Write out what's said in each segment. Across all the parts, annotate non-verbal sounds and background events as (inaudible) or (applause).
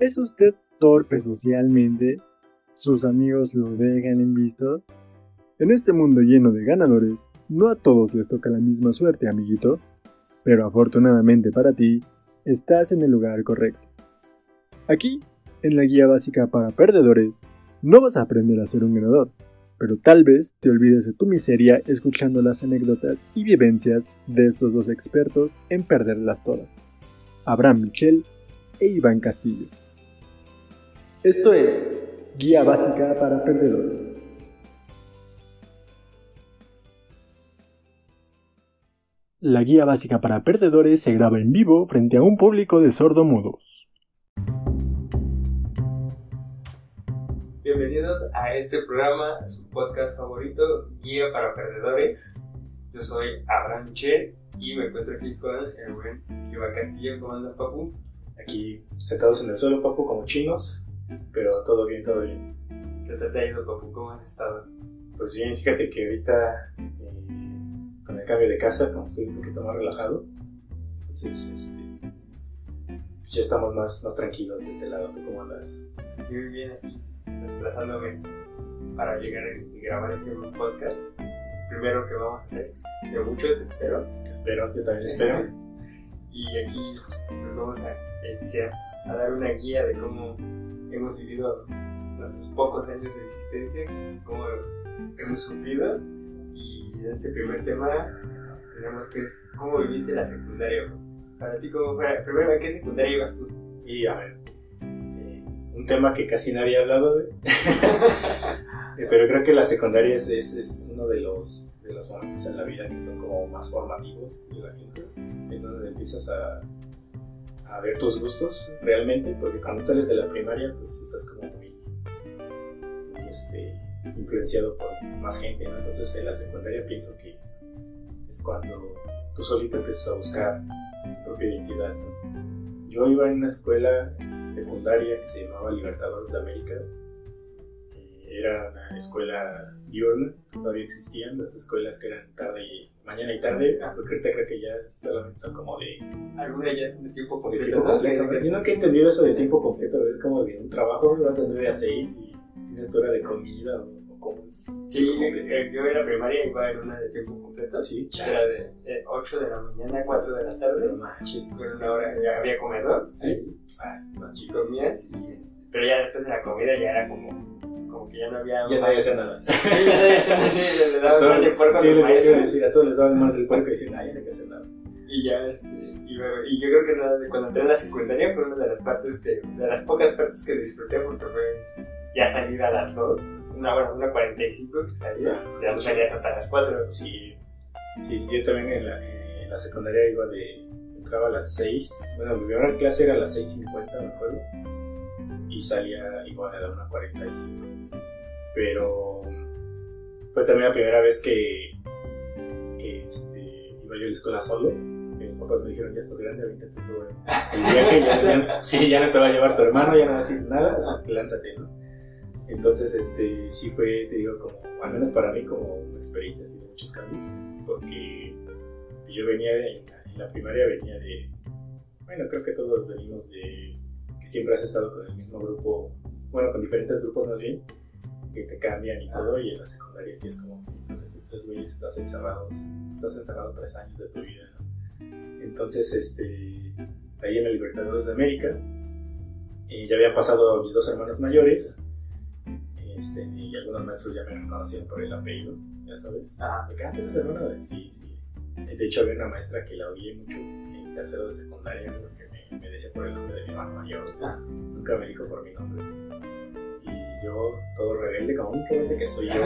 ¿Es usted torpe socialmente? ¿Sus amigos lo dejan en visto? En este mundo lleno de ganadores, no a todos les toca la misma suerte, amiguito. Pero afortunadamente para ti, estás en el lugar correcto. Aquí, en la guía básica para perdedores, no vas a aprender a ser un ganador, pero tal vez te olvides de tu miseria escuchando las anécdotas y vivencias de estos dos expertos en perderlas todas, Abraham Michel e Iván Castillo. Esto es Guía Básica para Perdedores. La guía básica para perdedores se graba en vivo frente a un público de sordomudos. Bienvenidos a este programa, su podcast favorito, Guía para Perdedores. Yo soy Abraham Michel y me encuentro aquí con el buen Iván Castillo. ¿Cómo andas, papu? Aquí sentados en el suelo, papu, como chinos, pero todo bien, todo bien. ¿Qué te ha ido, papu? ¿Cómo has estado? Pues bien, fíjate que ahorita eh, con el cambio de casa, como estoy un poquito más relajado, entonces este, pues ya estamos más, más tranquilos de este lado. ¿Tú cómo andas? Yo muy bien aquí, desplazándome para llegar y grabar este podcast. Primero que vamos a hacer, de muchos espero. Espero, yo también espero. (laughs) Y aquí pues vamos a iniciar a dar una guía de cómo hemos vivido nuestros pocos años de existencia, cómo hemos sufrido. Y en este primer tema tenemos que es cómo viviste la secundaria. Para ti, ¿cómo fue? Primero, ¿a qué secundaria ibas tú? Y a ver, eh, un tema que casi nadie ha hablado, güey. (laughs) Eh, pero creo que la secundaria es, es, es uno de los, de los momentos en la vida que son como más formativos de la gente. Es donde empiezas a, a ver tus gustos realmente, porque cuando sales de la primaria, pues estás como muy, este, influenciado por más gente, ¿no? Entonces en la secundaria pienso que es cuando tú solito empiezas a buscar tu propia identidad. Yo iba en una escuela secundaria que se llamaba Libertadores de América. Era una escuela diurna, todavía existían las escuelas que eran tarde y mañana y tarde, porque ahorita creo que ya solamente son como de Algunas ya son de tiempo de completo. tiempo ¿no? completo. Yo nunca he entendido eso de tiempo completo, es como de un trabajo, vas de 9 a 6 y tienes tu hora de comida o, o cómo es. Sí, tiempo eh, yo en la primaria iba en una de tiempo completo. Sí, Era de eh, 8 de la mañana a 4 de la tarde. No manches. Con una hora, ya había comedor. Sí. Ah, es más Y chico. comías. Y, este, pero ya después de la comida ya era como, como que ya no había. Ya nadie hacía nada. Sí, ya nadie hacía sí, le, daban todos- más de puerco sí, le iba a maestros. decir, a todos les daban más del puerco y decían, ah, ya no hay que hacer nada. Y ya, este, y, yo creo que una de- cuando entré en la secundaria fue una de las partes que, de las pocas partes que disfruté porque fue ya salir a las 2, una hora, una 45 que salías, ya no salías hasta las 4. Sí, sí, sí, yo también en la, en la secundaria iba de. entraba a las 6. Bueno, mi primera clase era a las 6.50, me acuerdo. Y salía igual a la 1.45. Pero. Fue también la primera vez que. este, iba yo a la escuela solo. que Mis papás me dijeron, ya estás grande, avítate todo el viaje. Ya, ya- sí, ya no te va a llevar tu hermano, ya no va a decir nada, lánzate, ¿no? Entonces, este, sí fue, te digo, como, al menos para mí, como una experiencia de muchos cambios, porque yo venía de- en la primaria, venía de, bueno, creo que todos venimos de, que siempre has estado con el mismo grupo, bueno, con diferentes grupos más bien, que te cambian y todo, y en la secundaria sí es como que con estos tres güeyes estás encerrados, estás encerrado tres años de tu vida, ¿no? Entonces, este, ahí en el Libertadores de América, eh, ya habían pasado mis dos hermanos mayores, este, y algunos maestros ya me reconocían por el apellido, ya sabes. Ah. ¿De qué ah, tienes hermano? Sí, sí. De hecho, había una maestra que la odié mucho en tercero de secundaria porque me, me decía por el nombre de mi hermano mayor. Ah. Nunca me dijo por mi nombre. Yo, todo rebelde, como un rebelde que soy yo. (laughs)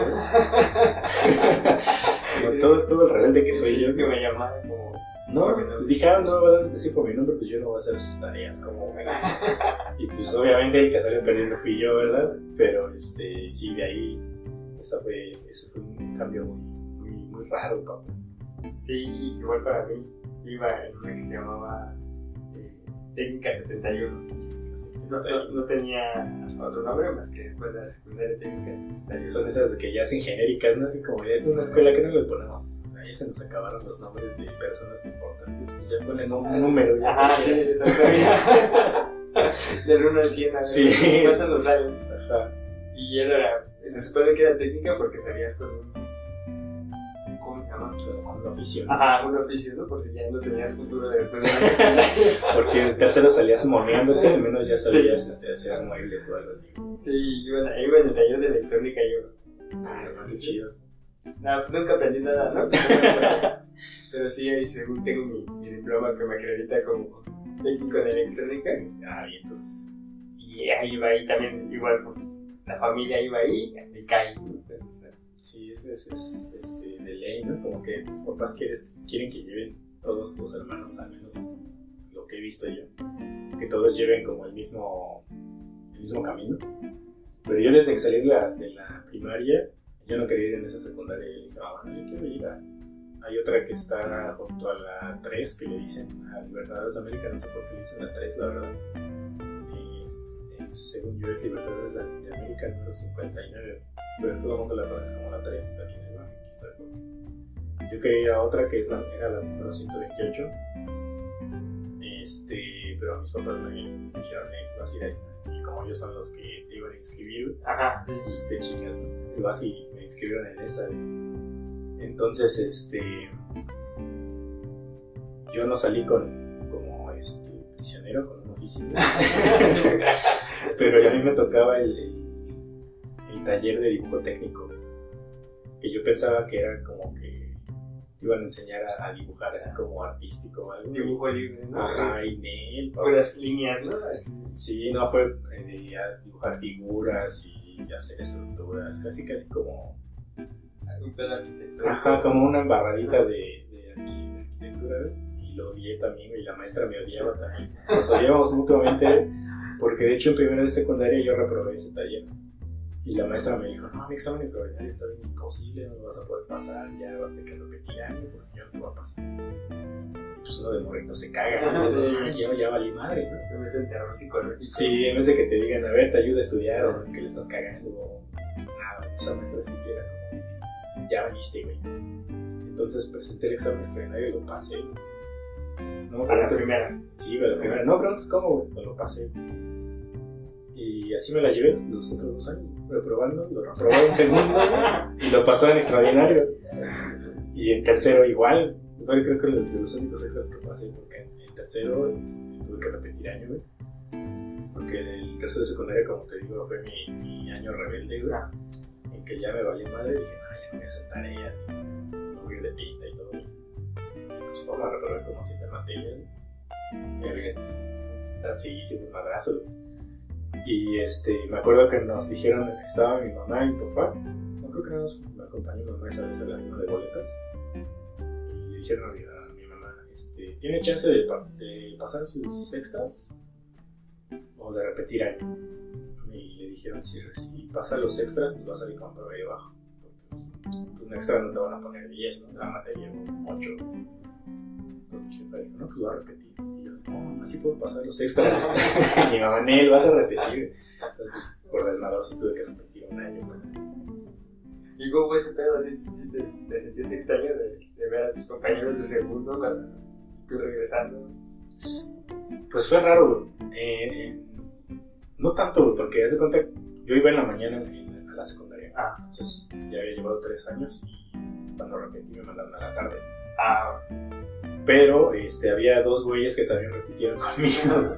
como todo, todo el rebelde que soy yo. que me llamaba como. No, pues dije, ah, no, van a decir por mi nombre, pues yo no voy a hacer sus tareas, como, (laughs) Y pues obviamente el que salió perdiendo fui yo, ¿verdad? Pero, este, sí, de ahí, esa fue, eso fue un cambio muy, muy, muy raro, papá. Sí, igual para mí. Iba en una que se llamaba eh, Técnica 71. No, no- no tenía otro nombre más que Escuela Secundaria Técnica 71. Son esas de que ya hacen genéricas, ¿no? Así como, ya es una escuela que no le ponemos. Ahí se nos acabaron los nombres de personas importantes. y Ya ponen un número. Ya Ajá, sí, exactamente. (laughs) Del 1 al 100, a ver, Sí. ¿cuántos nos salen? Ajá. Y era, se supone que era técnica porque salías con un, ¿cómo se? Con un oficio. Ajá, un oficio, ¿no? Porque ya no tenías futuro después de la (laughs) secundaria. Por si en el tercero salías moneándote, al menos ya sabías este, hacer muebles o algo así. Sí, iba, en- iba en el taller de electrónica yo. Ah, no, qué chido. No, pues nunca aprendí nada, ¿no? (laughs) Pero sí, ahí según tengo mi, mi diploma que me acredita como técnico en electrónica. Ah, bien, entonces. Y ahí iba ahí también, igual, pues, la familia iba ahí, y caí. ¿no? Sí, es, es, es, este, de ley, ¿no? Como que tus papás quieres, quieren que lleven todos tus hermanos, al menos lo que he visto yo, que todos lleven como el mismo, el mismo camino. Pero yo desde que salí de la, de la primaria, yo no quería ir en esa secundaria. Y dije, ah, bueno, yo quiero ir a... Hay otra que está junto a la 3, que le dicen a Libertadores de América, no sé por qué dicen la 3, la verdad. Según yo es Libertadores de, de América número 59, pero todo el mundo la conoce como la 3 aquí en el barrio, quién sabe por qué. Yo quería otra que es la, era la número 128, este, pero mis papás me dijeron, eh, vas a ir a esta. Y como ellos son los que te iban a inscribir, Ajá, pues te chingas, ¿no? Y vas y me inscribieron en esa. Entonces, este. Yo no salí con, como este, prisionero, con un oficio. (laughs) (laughs) Pero a mí me tocaba el, el, el taller de dibujo técnico. Que yo pensaba que era como que te iban a enseñar a, a dibujar así como artístico o algo. dibujo libre, ¿no? Ajá, y Nel, Puras líneas, ¿no? Sí, no fue eh, de a dibujar figuras y hacer estructuras, casi casi como, Un pedo de arquitectura. ajá, como una embarradita de, de, de arquitectura, güey. Lo odié también, y la maestra me odiaba también. Nos odiábamos mutuamente, porque de hecho en primero de secundaria yo reprobé ese taller. Y la maestra me dijo, no, mi examen extraordinario está bien imposible, no lo vas a poder pasar, ya vas a tener que repetir año porque yo no voy a pasar. Y pues uno de morrito se caga, ¿no? "Ah, ya, ya valí madre, ¿no? Te meten terror psicológico. Sí, en vez de que te digan, a ver, te ayuda a estudiar o que le estás cagando o nada, esa maestra sí que era como, ya valiste, güey. Entonces presenté el examen extraordinario y lo pasé. No, A la antes- primera. Sí, pero la primera, no, antes, ¿cómo, güey? Pues lo pasé. Y así me la llevé los, otros dos años, reprobando, lo reprobé en segundo y lo pasé en extraordinario. Y en tercero igual, creo que de los únicos extras que pasé, porque en, tercero este, tuve que repetir año, güey. Porque el tercero de secundaria, como te digo, fue mi, mi año rebelde, güey. En que ya me valió madre, dije, no, ya no voy a hacer tareas, no voy a ir de pinta y todo. Pues la reprobé como siete materias, güey. Eh, Sí, sí, un madrazo. Y este, me acuerdo que nos dijeron, estaba mi mamá y mi papá, no creo que no nos me acompañó mi mamá esa vez a la misma de boletas. Y le dijeron a mi, a mi mamá, este, ¿tiene chance de, de pasar sus extras? O de repetir año. Y le dijeron, si, si pasa los extras, pues va a salir con promedio bajo. Pues, un extra no te van a poner 10, ¿no? La materia, o 8. Mi jefa dijo, no, pues va a repetir. Y yo, no, mamá, sí puedo pasar los extras. y (laughs) (laughs) mi mamá, Nel, vas a repetir. Entonces, pues, por desmadro sí tuve que repetir un año. ¿Y cómo fue ese pedo? ¿Así sí te, te sentías extraño de, de ver a tus compañeros de segundo cuando tú regresando? Pues fue raro. Eh, eh, no tanto, porque hace cuenta, yo iba en la mañana a la secundaria. Ah. Entonces ya había llevado tres años y cuando repetí me mandaron a la tarde. Ah, Pero este, había dos güeyes que también repitieron (laughs) conmigo,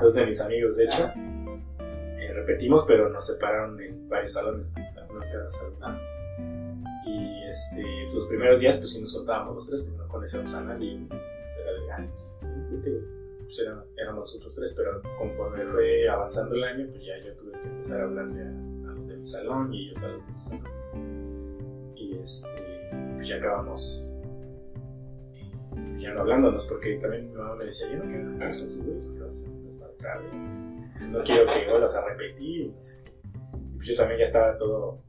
dos de mis amigos, de hecho. Eh, repetimos, pero nos separaron en varios salones, o sea, uno en cada salón. Y este, los primeros días, pues sí nos soltábamos los tres, porque no conocíamos a nadie. era de, "Ay, pues, güey". Pues éramos nosotros tres, pero conforme fue avanzando el año, pues ya yo tuve que empezar a hablarle a, a los de mi salón y ellos a los de su salón. Y este, pues ya acabamos ya no hablándonos, porque también mi mamá me decía, yo no quiero que pases tus güeyes, porque vas a vez. No quiero que vuelvas a repetir no sé qué. Y pues yo también ya estaba todo,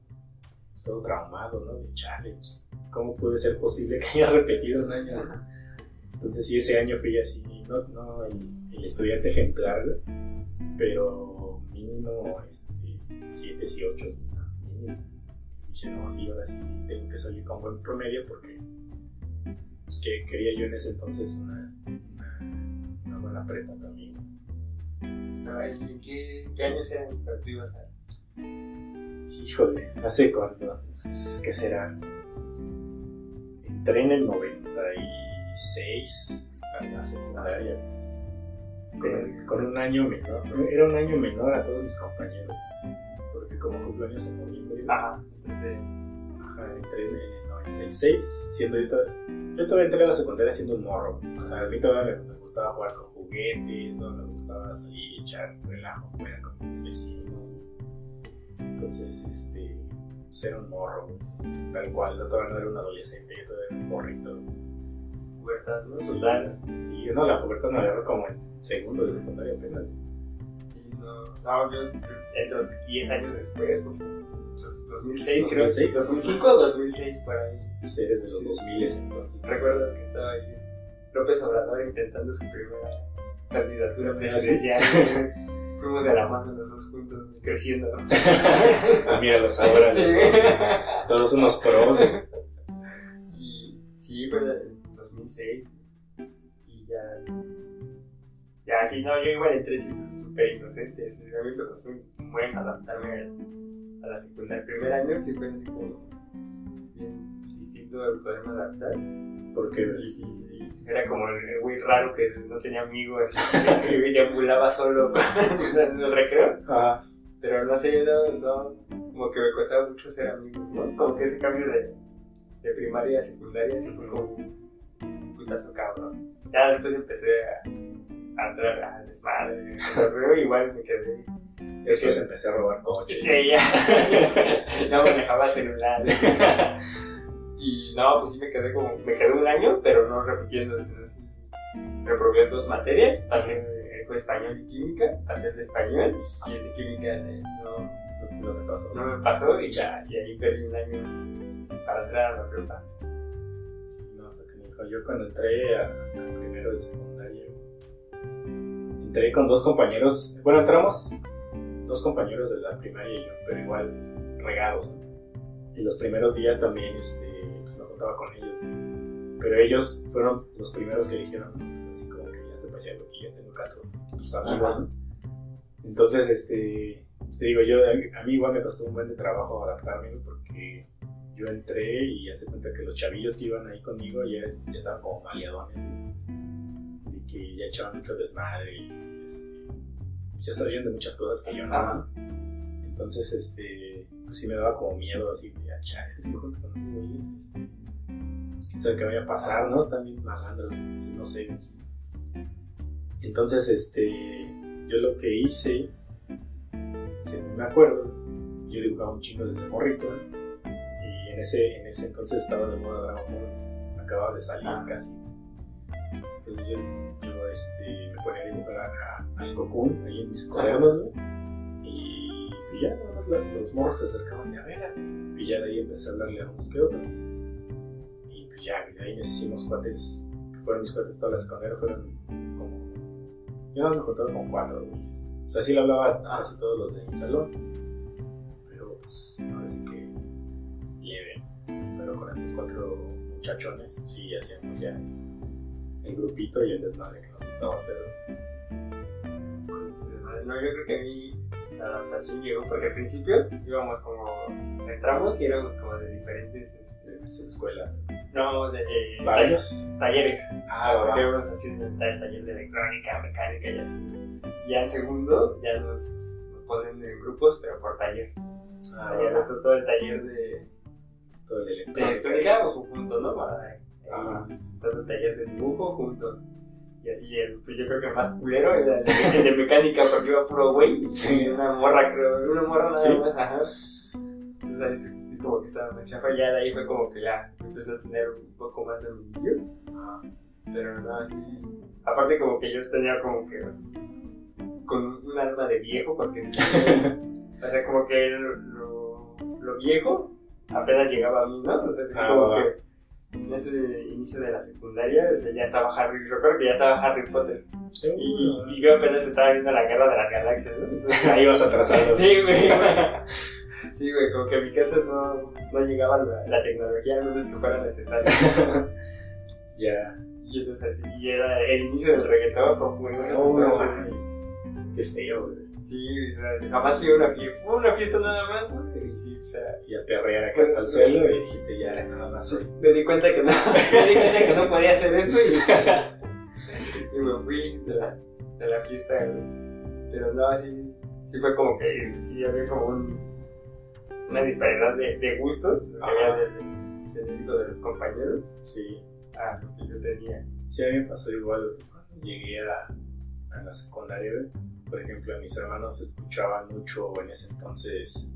pues, todo traumado, ¿no? De chale, pues, ¿cómo puede ser posible que haya repetido un año? no? Entonces sí, ese año fui así, no, no el, el estudiante ejemplar, pero mínimo este, 7 y 8, mínimo. Dije, no, sí, ahora sí tengo que salir con buen promedio porque pues, que quería yo en ese entonces una, una, una buena prepa también. estaba ahí. ¿En qué, qué años eran cuando tú ibas a.? Híjole, hace cuándo, Es- ¿qué será? Entré en el 96 a la secundaria. Con, con un año menor, era un año menor a todos mis compañeros. Porque como cumpleaños en noviembre, Ajá, entonces. ajá, entré en el 96, siendo yo todavía, yo todavía entré a la secundaria siendo un morro. O sea, a mí todavía me, me gustaba jugar con juguetes, todavía me gustaba salir, echar relajo fuera con mis vecinos. Entonces, este, era un morro, tal cual, yo todavía no era un adolescente, yo todavía era un morrito. Pubertad, ¿no? Sí. Sí, no, la pubertad me agarró como en segundo de secundaria apenas. Sí, no, no, yo entro 10 años después, pues, 2006 creo, 2006. 2005 o 2006 por ahí. Si eres de los 2000 entonces. Recuerdo que estaba ahí López Obrador intentando su primera candidatura Ah, presidencial. Fuimos de la mano los dos juntos, creciendo. (laughs) Míralos ahora, Sí. todos unos pros. Y sí, fue en 2006. Y ya. Ya, sí, no, yo igual entré sí, súper inocente. A mí me costó un buen adaptarme a la secundaria. El primer año sí fue así como bien distinto el poderme adaptar. Porque Y sí, sí, era como el güey raro que no tenía amigos y que deambulaba solo (laughs) en el recreo. Pero no sé, no, no, como que me costaba mucho ser amigos, ¿no? Como que ese cambio de, de primaria a secundaria sí fue como un putazo cabrón. Ya después empecé a, a entrar al desmadre, (laughs) al igual me quedé. Después empecé a robar coches. Sí, ya, (laughs) ya manejaba celular. (laughs) Y no, pues sí me quedé como, me quedé un año, pero no repitiendo, sino así. Reprobé dos materias, pasé, fue español y química, pasé el de español y el de química eh, no, No te pasó. no me pasó y ya, y ahí perdí un año para entrar a la prepa. Sí, no, hasta que me dijo. Yo cuando entré a, a primero de secundaria, entré con dos compañeros. Bueno, entramos dos compañeros de la primaria y yo, pero igual regados. ¿no? Y los primeros días también este, me juntaba con ellos. Pero ellos fueron los primeros que dijeron, "No, así como que ya te para allá, porque ya tengo otros, otros amigos. Entonces, este, te digo, yo, a mí igual me costó un buen de trabajo adaptarme porque yo entré y hace cuenta que los chavillos que iban ahí conmigo ya, ya estaban como maleadones, ¿no? de que ya echaban mucho desmadre y este, ya sabían de muchas cosas que yo no. Entonces, este, pues sí me daba como miedo, así, de, ah, chale, es que si me junto con esos güeyes, este, pues, quién sabe qué vaya a pasar, ¿no? Están bien malandros, no sé. Entonces, este, yo lo que hice, según me acuerdo, yo dibujaba un chingo desde morrito, y en ese, en ese entonces estaba de moda Dragon Ball, acababa de salir Ah. casi. Entonces yo, yo este, ponía a dibujar a- al Cocoon ahí en mis cuadernos, ¿no? Y pues ya nada más los morros se acercaban de a ver, a ver. y ya de ahí empecé a hablarle a unos que otros. Y pues ya, de ahí nos hicimos cuates, que fueron mis cuates toda la secundaria, fueron como. Yo no me juntaba con cuatro, güey. O sea, sí le hablaba a casi todos los de mi salón, pero pues ahora sí que leve. Pero con estos cuatro muchachones, sí hacíamos ya el grupito y el desmadre que nos gustaba hacer. No, yo creo que a mí la adaptación llegó porque al principio íbamos como, entramos y éramos como de diferentes, este, de las escuelas. no, de eh, ¿Varios? talleres. Ah, porque íbamos haciendo el ta- taller de electrónica, mecánica y así. Ya en segundo ya nos, nos ponen en grupos, pero por taller. Ah, o sea, ya todo el taller de, Todo el de electrónica. electrónica o junto, ¿no? Para, eh, todo el taller de dibujo junto. Y así, el, pues yo creo que el más culero era el de, el de mecánica porque iba puro güey. Sí. Una morra, creo, una morra nada Sí. más, ajá. Entonces ahí sí, sí como que estaba muy chafa. Ya de ahí fue como que ya empecé a tener un poco más de Ah, Pero no, así. Aparte, como que yo tenía como que. con un alma de viejo, porque. o sea, como que lo, lo viejo apenas llegaba a mí, ¿no? O sea, Ah, como va. que. En ese inicio de la secundaria, o sea, ya estaba Harry, recuerdo que ya estaba Harry Potter. Y, y yo apenas estaba viendo la guerra de las galaxias, ¿no? Entonces, Ahí vas atrasado. (laughs) Sí, güey. (laughs) Sí, güey, como que a mi casa no, no llegaba la, la tecnología, al menos que fuera necesaria. (laughs) Ya. Y entonces así, y era el inicio del reggaetón Oh, no mames. Qué feo, güey. Sí, o sea, jamás fui a una fiesta. Fue una fiesta nada más. Y sí, o sea, Y a perrear acá hasta el suelo y dijiste ya, nada más me di cuenta que no, (laughs) me di cuenta que no podía hacer eso y, (laughs) y me fui de la, de la fiesta. Pero no, sí, sí fue como que sí había como un, una disparidad de, de gustos, lo que había de, de, de, los compañeros Sí. a lo que yo tenía. Sí, a mí me pasó igual cuando llegué a, a la secundaria. Por ejemplo, mis hermanos escuchaban mucho en ese entonces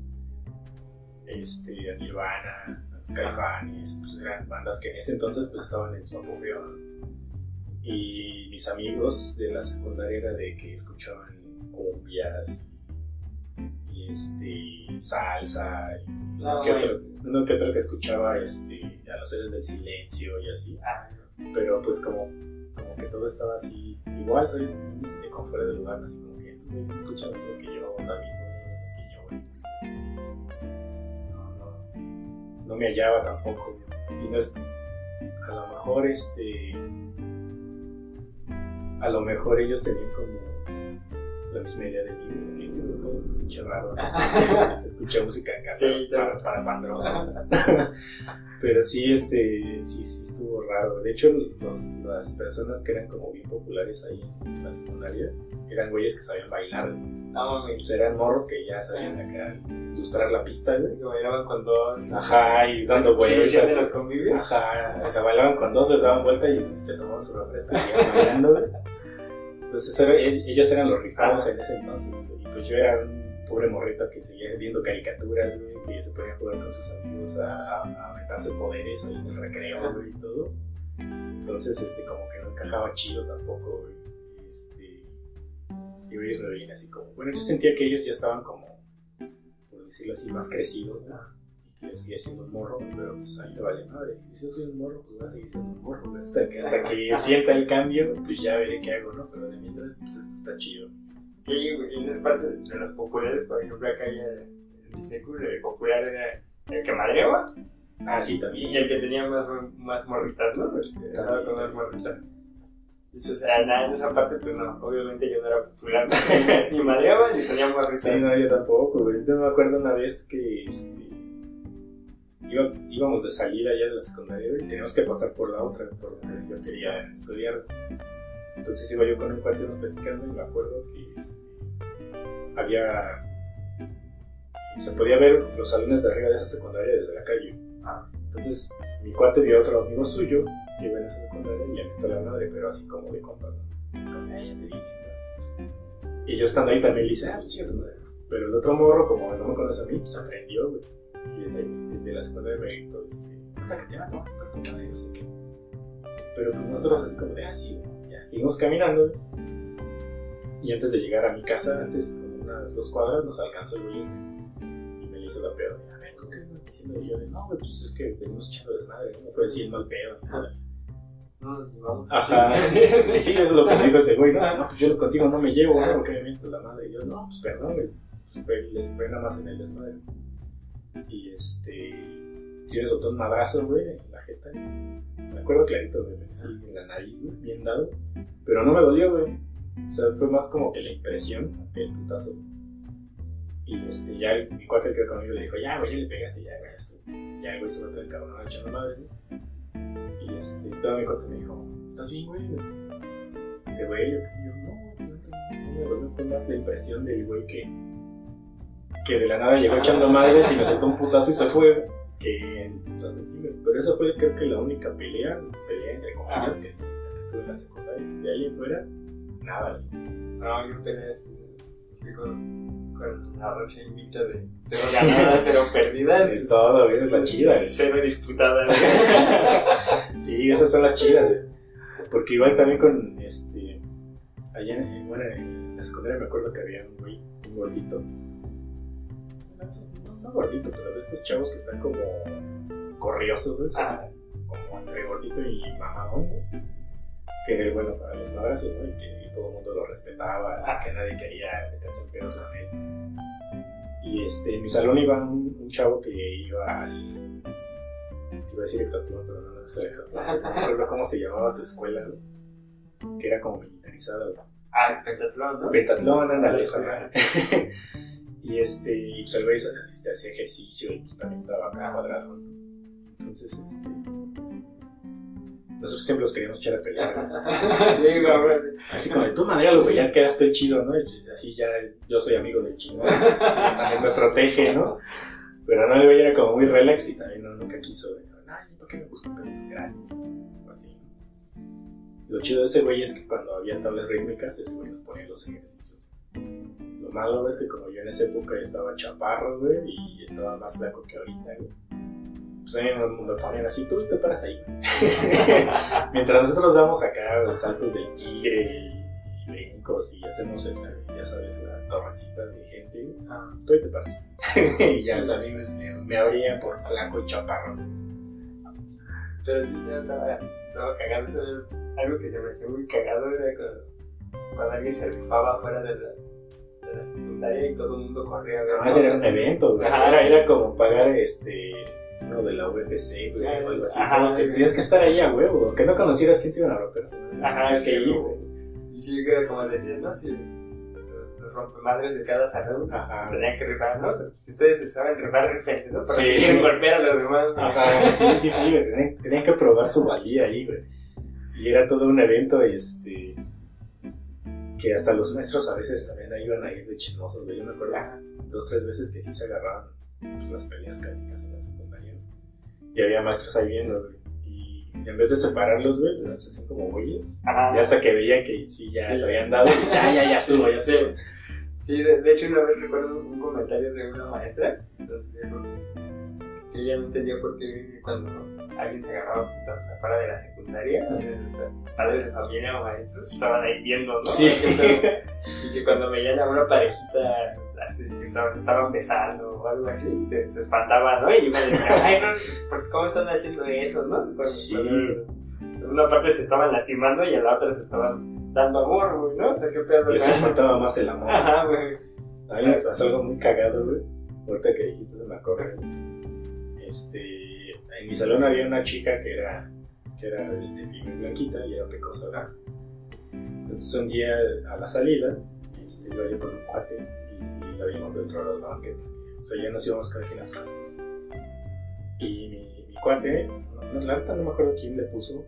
este, a Nirvana, a los Caifanes, pues eran bandas que en ese entonces pues, estaban en su apogeo. Y mis amigos de la secundaria era de que escuchaban cumbias y, este, salsa y uno, No, que güey. otro, uno que otro que escuchaba este, a los héroes del silencio y así Ah, pero pues como, como que todo estaba así igual, soy me sentía como fuera de lugar, así como que estos güeyes escuchan lo que yo también lo que yo, entonces no, no, no me hallaba tampoco, y no es, a lo mejor este, a lo mejor ellos tenían como la misma idea de mí, güey, que este todo pinche raro, ¿no? (laughs) escucha música acá Sí, para, para pandrosos, (laughs) pero sí, este, sí, sí estuvo raro. De hecho, los, las personas que eran como bien populares ahí en la secundaria eran güeyes que sabían bailar. no. O sea, eran morros que ya sabían acá ilustrar la pista, güey. Que bailaban con dos. Ajá, y dando ¿Sí decían de los vueltas. convivios? Ajá, o sea, bailaban con dos, les daban vuelta y se tomaban su refresco y iban bailando, güey. Entonces, era- ellos eran los rifados en ese entonces. Y pues yo era un pobre morrito que seguía viendo caricaturas, güey, que se ponía a jugar con sus amigos, a, a, aventarse poderes ahí en el recreo, y todo. Entonces, este, como que no encajaba chido tampoco. Este, digo, ellos me veían así como, bueno, yo sentía que ellos ya estaban como, por decirlo así, más crecidos, ¿no? Y que seguía siendo un morro, pero pues a mí me vale madre. Si yo soy un morro, pues voy a seguir siendo un morro. Hasta que, hasta que (laughs) sienta el cambio, pues ya veré qué hago, ¿no? Pero de mientras, pues esto está chido. Sí, güey, y es parte de los populares, por ejemplo, acá ya en mi secu, el popular era el que madreaba Ah, sí, y también. el que tenía más, más morritas, ¿no? Andaba con más morritas. Entonces, ah, nada, en esa parte, pues no, obviamente yo no era popular, (laughs) ni madreaba ni tenía morritas. Sí, no, yo tampoco, güey. Yo me acuerdo una vez que este, iba- íbamos de salida ya de la secundaria y teníamos que pasar por la otra, por donde yo quería estudiar. Entonces iba yo con un cuate íbamos platicando y me acuerdo que este, había. Se podía ver los salones de arriba de esa secundaria desde la calle. Ah. Entonces mi cuate vio a otro amigo suyo que iba en esa secundaria y le metió la madre, pero así como de compas. ¿no? Como, "Ay, ya te dije", ¿no? Y yo estando ahí también le hice, ah, chido, madre. Pero el otro morro, como no me conoce a mí, pues aprendió, güey. Y desde, desde la secundaria me gritó, este, "Puta, que te va a tomar por madre", no sé qué. Pero pues nosotros así como de, ah, sí, güey, ya. Seguimos caminando, güey. Y antes de llegar a mi casa, antes como unas dos cuadras, nos alcanzó el güey este. Y me le hizo la pedo. A ver, ¿con qué me diciendo? Y yo de, no, güey, pues es que venimos echando desmadre, no me fue decir mal pedo. nada". No nos llevamos. Ajá. (laughs) Sí, eso es lo que me dijo ese güey. No, no, pues yo contigo no me llevo, ¿no? Porque me mientes la madre. Y yo, no, pues perdón, güey. Pues, Fue, fue nada más en el desmadre. Y este. Sí me soltó un madrazo, güey, en la jeta. Me acuerdo clarito, güey, me metí en la nariz, güey, bien dado. Pero no me dolió, güey. O sea, fue más como que la impresión que el putazo. Y este, ya el, mi cuate el que conmigo le dijo, ya, güey, ya le pegaste, ya, güey, esto. Ya güey se mató el cabrón echando madre, güey. Y este, todo mi cuate me dijo, ¿estás bien, güey? ¿Te güey? Yo, yo, no, no, no me dolió, fue más la impresión del güey que, que de la nada llegó echando madres y me soltó un putazo y se fue, que el putazo encima. Pero esa fue, creo que, la única pelea, pelea entre comillas, que, que estuve en la secundaria. De ahí en fuera, nada. No, yo así. Fui con, con la racha invicta de cero ganadas, cero perdidas. Es todo, esa es la chida. Cero disputadas. (laughs) Sí, esas son las chidas. Porque igual también con este. Allá en, bueno, en la secundaria me acuerdo que había un güey, un gordito. No, no gordito, pero de estos chavos que están como corriosos, güey. Ah. Como entre gordito y mamadón. Que era el bueno para los madrazos, ¿no? Y que todo el mundo lo respetaba, que nadie quería meterse en pedos con él. Y este, en mi salón iba un, un chavo que iba al. Te iba a decir exatlón, pero no, no es el exatlón. No recuerdo cómo se llamaba su escuela, güey, que era como militarizada. Ah, pentatlón, ¿no? Pentatlón, ándale, esa. (laughs) y este, y pues el güey este, hacía ejercicio y pues también estaba acá cuadrado. Entonces, este. Nosotros siempre los queríamos echar a pelear. (laughs) ¿no? Sí, güey, güey. Así como de tu manera, güey, ya quedaste chido, ¿no? Y pues así ya yo soy amigo del chingón. (laughs) y también me protege, ¿no? Pero no, el güey era como muy relax y también no, nunca quiso. Ay, ¿por qué me busco pedos gratis? O así. Lo chido de ese güey es que cuando había tablas rítmicas, ese güey nos ponía los ejercicios. Lo malo es que como yo en esa época estaba chaparro, güey, y estaba más flaco que ahorita, güey. Pues a mí me, me ponían así, tú te paras ahí. (laughs) Mientras nosotros damos acá los saltos del tigre y brincos y hacemos esa, ya sabes, la torrecita de gente, güey. Ah, Tú te paras. (laughs) y ya, mí me, me por flaco y chaparro. Pero sí, yo estaba, estaba cagado. Algo que se me hacía muy cagado era cuando, cuando alguien se rifaba fuera de la, de la secundaria y todo el mundo corría a ver. Además era un evento, güey. Ajá, Era, sí. era como pagar este uno de la UFC, güey, Ajá, o algo así. ajá, Tenías que- que estar ahí a huevo, aunque no conocieras quién se iban a romper. Ajá, que sí, ir, güey. Y sí, que como decía, ¿no? Si los, rompemadres de cada salón pues, tenían que rifar, ¿no? Sea, si ustedes se saben rifar, rifense, ¿no? Pero Sí. quieren golpear a los demás. Ajá, sí, sí, sí, güey. Tenían, tenían que probar su valía ahí, güey. Y era todo un evento, y este. Que hasta los maestros a veces también ahí iban a ir de chismosos. Yo me acuerdo dos, tres veces que sí se agarraban pues, las peleas casi, casi en la secundaria. Y había maestros ahí viendo, güey. Y en vez de separarlos, güey, los hacían como güeyes. Y hasta que veían que sí, ya Sí. se habían dado, y ya, ya, ya estuvo, ya estuvo. Sí, de, de hecho una vez recuerdo un comentario de una maestra que ella no entendía por qué cuando alguien se agarraba a putazos afuera de la secundaria, eh, padres de familia o maestros estaban ahí viendo, ¿no? Sí. (laughs) Y que cuando veían a una parejita así, que estaban- se estaban besando o algo así, se, se espantaban, ¿no? Y me decían, ay, no, ¿por- ¿cómo están haciendo eso, no? Cuando, Sí. cuando en una parte se estaban lastimando y en la otra se estaban dando amor, güey, ¿no? O sea, qué pedo. Les espantaba más el amor. Ajá, güey. A mí me pasó algo muy cagado, güey. Ahorita que dijiste se me acordé. Este, en mi salón había una chica que era, que era de, piel blanquita y era pecosa, ¿verdad? Entonces un día a la salida, este, iba yo con un cuate y, y la vimos dentro de la banqueta. O sea, ya nos íbamos cada quien a su casa. Y mi, cuate, no, la verdad no me acuerdo quién le puso,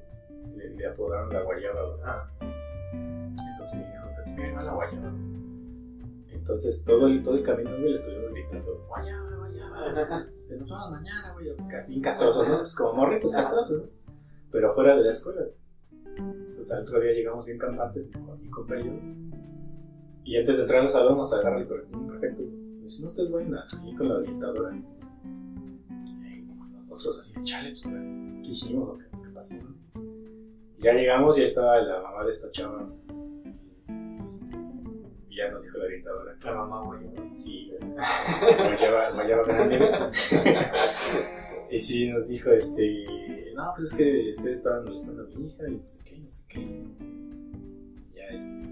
le, apodaron la guayaba. Ah. Entonces me dijo, que viene la guayaba. Entonces todo el, todo el camino, güey, le estuvimos gritando, guayaba, guayaba. De nos vemos mañana, güey. Bien castrosos, ¿no? Pues como morritos castrosos, ¿no? Pero fuera de la escuela. Entonces al otro día llegamos bien campantes con mi compa y antes de entrar al salón nos agarra el perfecto. Y dice, no, ustedes vayan ahí con la orientadora. Y nosotros así de chale, pues, ¿qué hicimos o qué, qué pasó? no?" Y ya llegamos y ya estaba la mamá de esta chava. Este, y ya nos dijo la orientadora La mamá, güey. Sí, guayaba grande. (laughs) y sí, nos dijo, este, no, pues es que ustedes estaban molestando a mi hija y no sé qué, no sé qué. Y ya, este,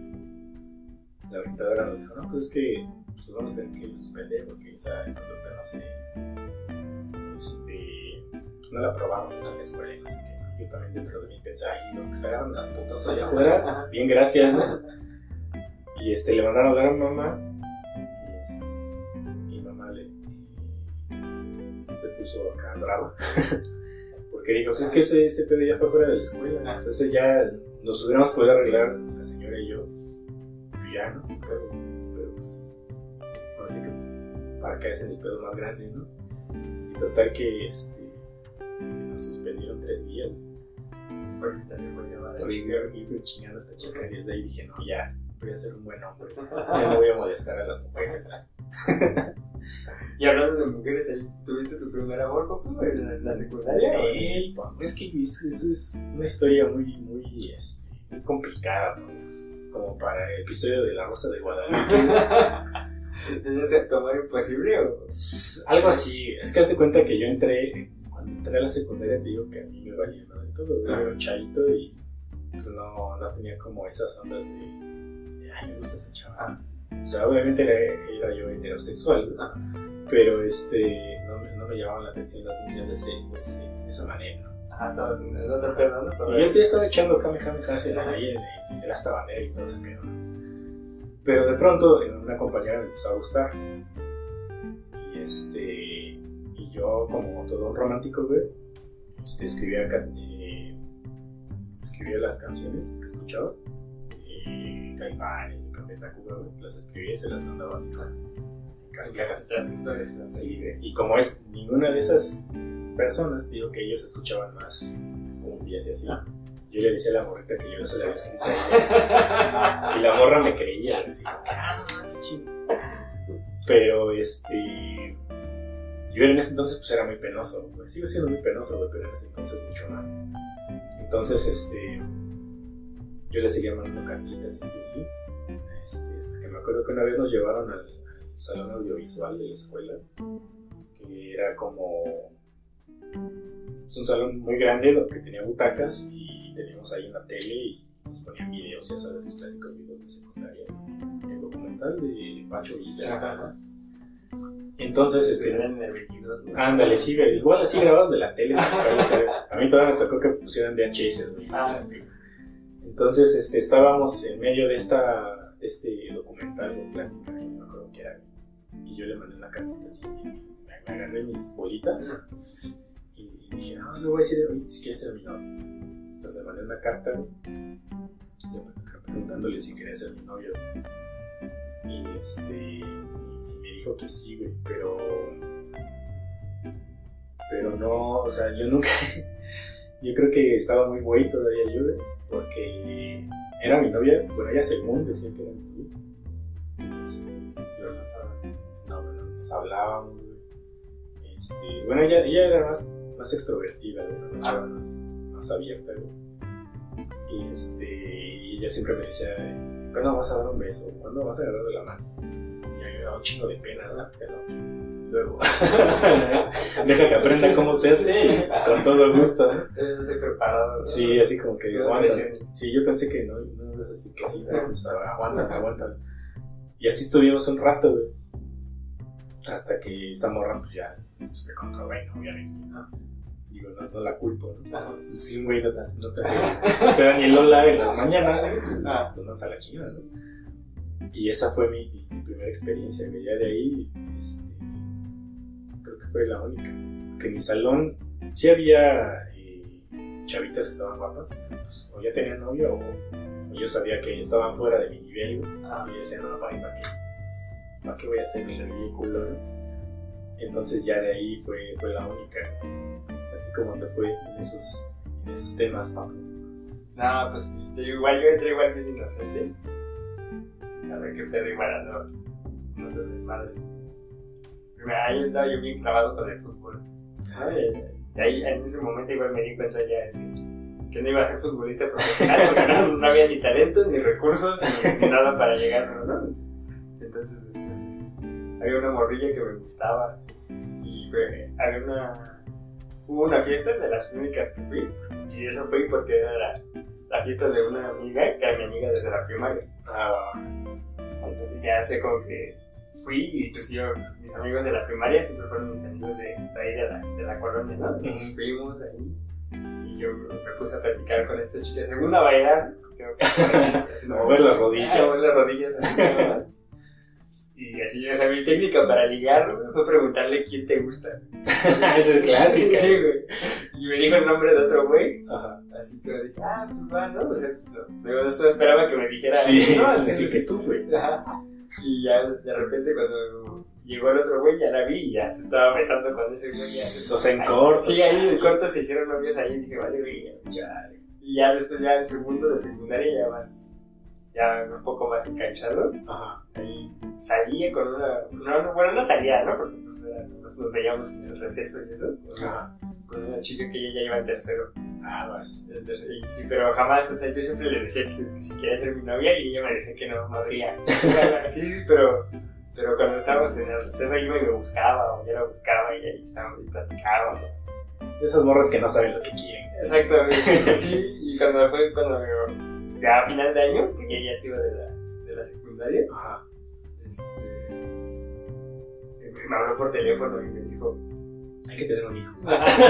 la orientadora nos dijo, no, pues es que pues, vamos a tener que suspender porque esa conducta no se, este, pues no la probamos en la escuela y no sé qué. Yo también dentro de mí pensé, ay, los que se agarran a putas allá afuera, bien gracias, ¿no? Y este, le mandaron a hablar a mamá. Y este, mi mamá le, se puso acá brava. (laughs) Porque dijo, es que ese, ese pedo ya fue fuera de la escuela. O sea, ese ya nos hubiéramos podido arreglar, la señora y yo. Pues ya, ¿no? Pedo. Pero pues, ahora sí que para que hacen el pedo más grande, ¿no? Y total que, este, que nos suspendieron tres días. Porque también voy a llevar a Por ir, ir chingando a esta chica. Y desde ahí dije, no, ya, voy a ser un buen hombre. Ya no voy a molestar a las mujeres. Y hablando de mujeres, ¿tuviste tu primer amor, compa, en la, secundaria? Es que es- eso es una historia muy, muy, este, muy complicada, ¿no? Como para el episodio de La Rosa de Guadalupe. (laughs) ¿Tenías que tomar imposible o...? Algo así. Es que haz de cuenta que yo entré, cuando entré a la secundaria, te digo que a mí me valía nada de todo. Yo era un chavito y pues, no, no tenía como esas ondas de, ay, me gusta esa chava. O sea, obviamente era, era yo heterosexual, ¿no? pero este, no, me- no me llamaban la atención las niñas de, ese, de, ese- de esa manera. ¿no? Ajá, estabas en el otro pedo, ¿no? Y yo estaba echando Kamehameha ahí en, en el hasta bandera y todo ese pedo. Pero de pronto en una compañera me empezó a gustar. Y este. Y yo, como todo un romántico, güey, este, escribía, eh, escribía las canciones que escuchaba. Eh, Caifanes, de Café Tacuba, las escribía y se las mandaba así. Sí, y como es ninguna de esas personas, digo que ellos escuchaban más cumbias y así. Yo le decía a la morrita que yo no se la había escrito. (laughs) Y la morra me creía. Así, ah, qué chido. Pero este. Yo en ese entonces pues era muy penoso, güey. Sigo siendo muy penoso, güey, pero en ese entonces mucho más. Entonces, este. Yo le seguía mandando cartitas y así, así. Este, hasta que me acuerdo que una vez nos llevaron al, al salón audiovisual de la escuela, que era como. Es un salón muy grande donde tenía butacas y teníamos ahí una tele y nos ponían videos, ya sabes, los clásicos videos de secundaria. El documental de Pacho y de la casa. Entonces, este, Eran en el 22, ¿no? Ándale, sí. Igual así grabados de la tele. a mí todavía me tocó que pusieran VHS, güey. Ah, sí. Entonces, este, estábamos en medio de esta, este documental o plática, no acuerdo qué era. Y yo le mandé una cartita así, me agarré mis bolitas y, dije, ah, le voy a decir, si quieres ser mi novio. Entonces le mandé una carta, preguntándole si quería ser mi novio. Y este, me dijo que sí, güey, pero pero no, o sea, yo nunca, (laughs) yo creo que estaba muy güey todavía yo, güey, porque era mi novia, bueno, ella según decía que era mi novia. Este, yo no no, bueno, nos hablábamos. Este, bueno, ella, ella era más, más extrovertida, güey, una chava más, más abierta. Y este, y ella siempre me decía, ¿cuándo vas a dar un beso? ¿Cuándo vas a agarrar de la mano? Y a mí me daba un chingo de pena, ¿no? O sea, no, pues, luego. (laughs) Deja que aprenda cómo se hace con todo gusto. Eh, Estoy preparado. ¿no? Sí, así como que No, aguanta. Sí, yo pensé que no, no ibas a decir que sí, aguanta, aguanta. Y así estuvimos un rato, güey. Hasta que esta morra, pues ya, se fue contra güey, ¿no? Obviamente, ¿no? Digo, no, no la culpo, ¿no? Un güey no te, no te, no te da ni el hola en las mañanas, güey, Ah. pues no a la chingada, ¿no? Y esa fue mi, mi primera experiencia, güey. Ya de ahí, este, que fue la única. Que en mi salón sí había eh, chavitas que estaban guapas, pues, o ya tenían novio, o, yo sabía que estaban fuera de mi nivel. Ah. Y yo decía, no, ¿para? ¿Para qué? ¿Para qué voy a hacer el ridículo, no? Entonces ya de ahí fue, fue la única. ¿A ti cómo te fue en esos, en esos temas, Paco? No, pues te igual yo entré igual bien inocente. A ver qué pedo igual ando. No se desmadre. Ahí andaba yo bien clavado con el fútbol. Ah, Y ahí en ese momento igual me di cuenta ya que, que no iba a ser futbolista profesional porque no, no había ni talento, ni recursos, ni, ni nada para llegar, ¿no? Entonces, entonces, había una morrilla que me gustaba y fue- había una... Hubo una fiesta de las únicas que fui y eso fue porque era la, la fiesta de una amiga que era mi amiga desde la primaria. Ah, Entonces ya sé como que fui y pues yo, mis amigos de la primaria siempre fueron mis amigos de, de ahí de la, de la colonia, ¿no? Entonces fuimos ahí y yo me puse a platicar con esta chica, según a bailar, creo que haciendo- (laughs) mover las rodillas. Ah, mover las rodillas, así nada más. Y así, o sea, mi técnica para ligar fue preguntarle quién te gusta. Esa (laughs) es clásica. Sí, güey. Y me dijo el nombre de otro güey, Ajá. así que dije, ah, pues va, ¿no? O sea, no. Luego después esperaba que me dijera, Sí, no, así, así, que tú, güey. Ajá. Y ya de repente cuando llegó el otro güey ya la vi y ya se estaba besando con ese güey. O sea, en Ahí- corto. Sí, ahí en corto se hicieron novios ahí y dije, vale, güey. Chale. Y ya después ya en segundo de secundaria ya más, ya un poco más enganchado. Ajá. Ahí salía con una, no, no, bueno, no salía, ¿no? Porque pues era- nos, nos veíamos en el receso y eso. Ajá. Con una chica que ella ya iba en tercero. Ah, tercero, y sí, pero jamás, o sea, yo siempre le decía que, que si quería ser mi novia y ella me decía que no, no habría. (laughs) Sí, pero, pero cuando estábamos en el receso iba y me buscaba, o yo la buscaba y ahí estábamos y platicábamos. De esas morras que no saben lo que quieren. Exacto, sí, y cuando fue cuando ya a final de año, que ella ya se iba de la, de la secundaria, Ajá. este, me habló por teléfono y me dijo, Hay que tener un hijo.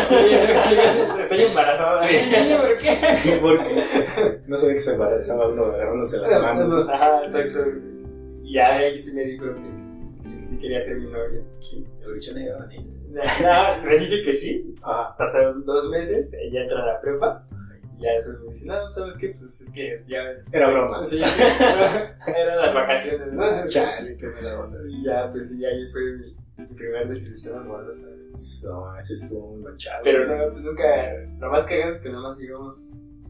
sí, sí, sí, estoy embarazada. Sí. ¿Por qué? ¿Por qué? No sabía que se embarazaba uno agarrándose las manos. Ajá, exacto. Y ya ahí sí me dijo que, que sí quería ser mi novio. Sí, el bicho negro. No, me dije que sí. Ah, Pasaron dos meses, ella entra a la prepa. Y ya después me dice, no, ¿sabes qué? Pues es que ya. Era broma. Sí, (laughs) eran las vacaciones, ¿no? chale, qué mala onda. Y ya, pues sí, ahí fue mi, mi primera descripción amorosa. No, ese estuvo muy manchado. Pero no, pues nunca. Lo más cagado es que nada más llegamos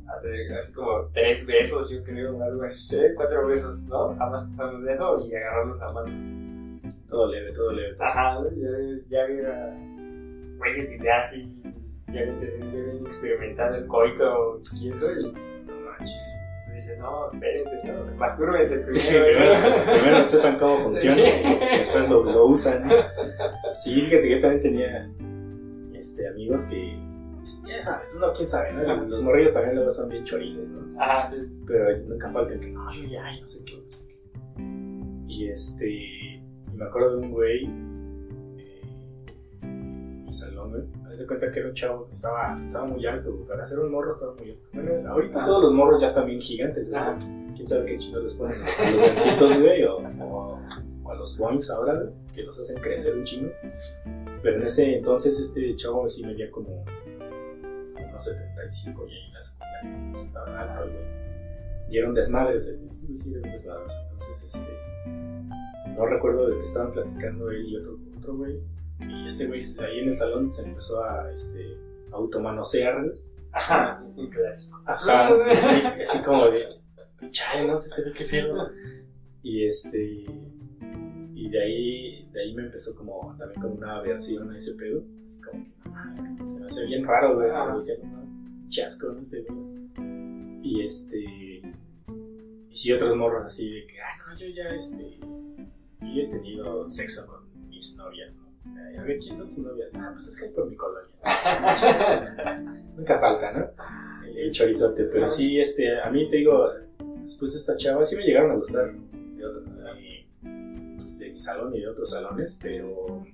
a tener así como tres besos, yo creo, algo así. Tres, cuatro besos, ¿no? Jamás pasamos de eso y agarrarnos la mano. Todo leve, todo leve. Ajá, ¿no? ya, ya había güeyes que ya así. Ya habían tenido- ya habían experimentado el coito y eso. Y No manches. Dice, no, espérense, no, mastúrbense (laughs) primero. Sí, primero, primero sepan cómo funciona Sí. y después lo, lo usan. Sí, fíjate que yo también tenía este, amigos que. Ya sabes, uno quién sabe, ¿no? Los morrillos también luego son bien chorizos, ¿no? Ajá, sí. Pero nunca falta el que no, yo ya, no sé qué, no sé qué. Y este. Y me acuerdo de un güey. Mi salón, güey. Me de cuenta que era un chavo que estaba, estaba muy alto, güey. Para ser un morro estaba muy alto. Bueno, ahorita Ah. todos los morros ya están bien gigantes, güey. Quién sabe qué chinos les ponen a los gancitos, güey, o, o, o a los boings ahora, güey, que los hacen crecer un chingo. Pero en ese entonces este chavo sí medía como unos 75 y ahí en la secundaria pues, estaba alto güey. Y era un desmadre, sí, güey, sí, era un desmadre. Entonces, este, no recuerdo de que estaban platicando él y otro, otro güey. Y este güey ahí en el salón se empezó a este, automanosear. Ajá, un clásico. Ajá, así, así como de, chale, no sé, este ve qué pedo. Y este, y de ahí, de ahí me empezó como también como una aversión a ese pedo. Así como que, no mames, que se me hace bien raro, güey. Pero decía, no, chasco, no sé, güey. Y este, y sí, otros morros así de que, ah, no, yo ya, este, yo he tenido sexo con mis novias, ¿no? A ver, ¿quién son tus novias? Ah, pues es que hay por mi colonia. (laughs) Nunca falta, ¿no? El, el chorizote. Pero sí, este, a mí te digo, después de esta chava, sí me llegaron a gustar de, otro, de, pues, de mi salón y de otros salones, pero.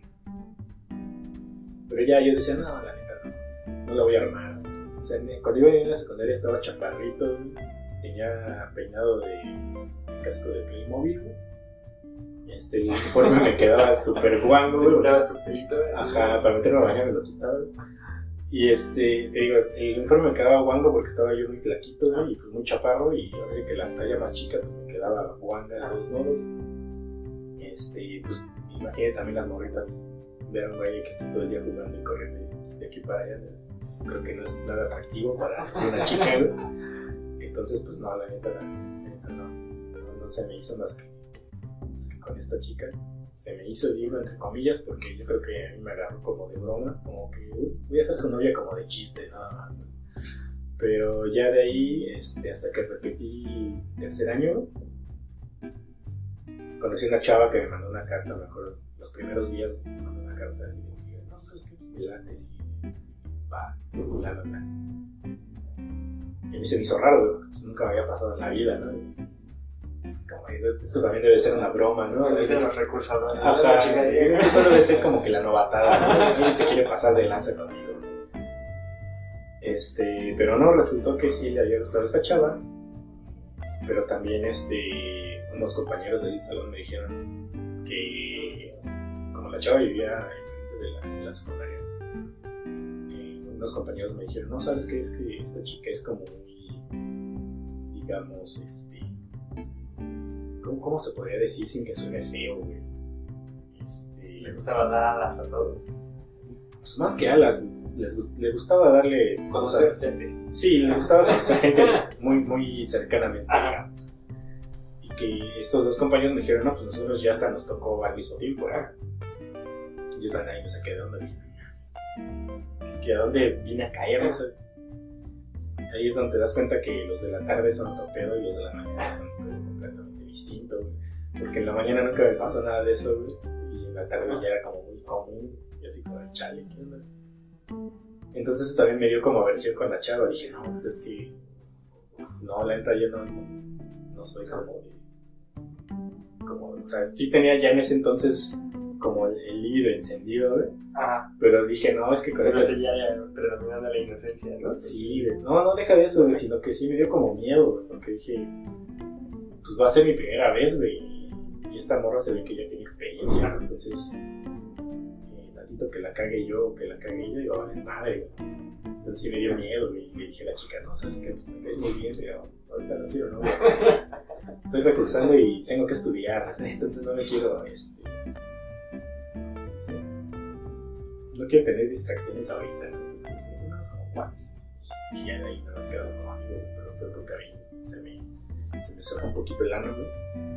Pero ya yo decía, no, la neta no, no la voy a armar. O sea, cuando iba en la secundaria estaba chaparrito, tenía peinado de casco de Playmobil. Este, el uniforme me quedaba súper guango, (laughs) Te güey. quitabas tu pelito. ¿eh? Ajá, para meterme a bañar me lo quitaba. güey. Y este, te digo, el uniforme me quedaba guango porque estaba yo muy flaquito, güey, y pues muy chaparro, y ahora que la talla más chica pues, me quedaba guanga de todos modos. Este, pues imagínate también las morritas ver a un güey que está todo el día jugando y corriendo de aquí para allá. Eso creo que no es nada atractivo para una chica, güey. Entonces, pues no, la neta, la, la neta no, no, no se me hizo más que, más que con esta chica se me hizo, digo, entre comillas, porque yo creo que a mí me agarró como de broma, como que "Uy, voy a ser su novia como de chiste, nada más. ¿no? Pero ya de ahí, este, hasta que repetí tercer año, conocí una chava que me mandó una carta, me acuerdo, los primeros días me mandó una carta y dije, no, ¿sabes qué? Me y va, bla, bla, bla. Y a mí se me hizo raro, pues nunca me había pasado en la vida, ¿no? Es como, esto también debe ser una broma, ¿no? A veces los recursadores. Ajá, sí, esto debe ser como que la novatada, ¿no? (laughs) Alguien se quiere pasar de lanza conmigo. Este, pero no, resultó que sí le había gustado esta chava. Pero también, este, unos compañeros del salón me dijeron que, como la chava vivía enfrente de la, de la secundaria, unos compañeros me dijeron, no, ¿sabes qué? Es que esta chica es como muy, digamos, este, ¿cómo, cómo se podría decir sin que suene feo, güey? Este, Le gustaba dar alas a todo. pues más que alas, les, le gustaba darle cosas. gente. Sí, le gustaba conocer gente (laughs) muy, muy cercanamente, Ajá. digamos. Y que estos dos compañeros me dijeron, no, pues nosotros ya hasta nos tocó al mismo tiempo, ¿verdad? Y yo también ahí me saqué de onda, dije, ¿que a dónde vine a caer? O sea, ahí es donde te das cuenta que los de la tarde son otro pedo y los de la mañana son distinto, güey. Porque en la mañana nunca me pasó nada de eso, güey. Y en la tarde ya era como muy común. Y así como el chale, ¿qué onda? Entonces eso también me dio como aversión con la chava. Dije, no, pues es que. No, la neta, yo no, no soy como de. Como, o sea, sí tenía ya en ese entonces como el, el líbido encendido, güey. Ajá. Pero dije, no, es que con Pero esta ya, ya predominando la inocencia, ¿no? Sí, güey. No, no deja de eso, güey, sino que sí me dio como miedo, güey, porque dije, pues va a ser mi primera vez, güey. Y y esta morra se ve que ya tiene experiencia. Entonces, eh, tantito que la cague yo que la cague ella, iba a valer madre, güey. Entonces sí me dio miedo, güey. Le dije a la chica, no, sabes que me cae muy bien, pero ahorita no quiero, ¿no? (laughs) Estoy recursando y tengo que estudiar, entonces no me quiero, este. No quiero tener distracciones ahorita. Entonces, unos como cuates. Y ya de ahí nada más quedamos como amigos, pero fue porque a mí se me, se me cerró un poquito el ano.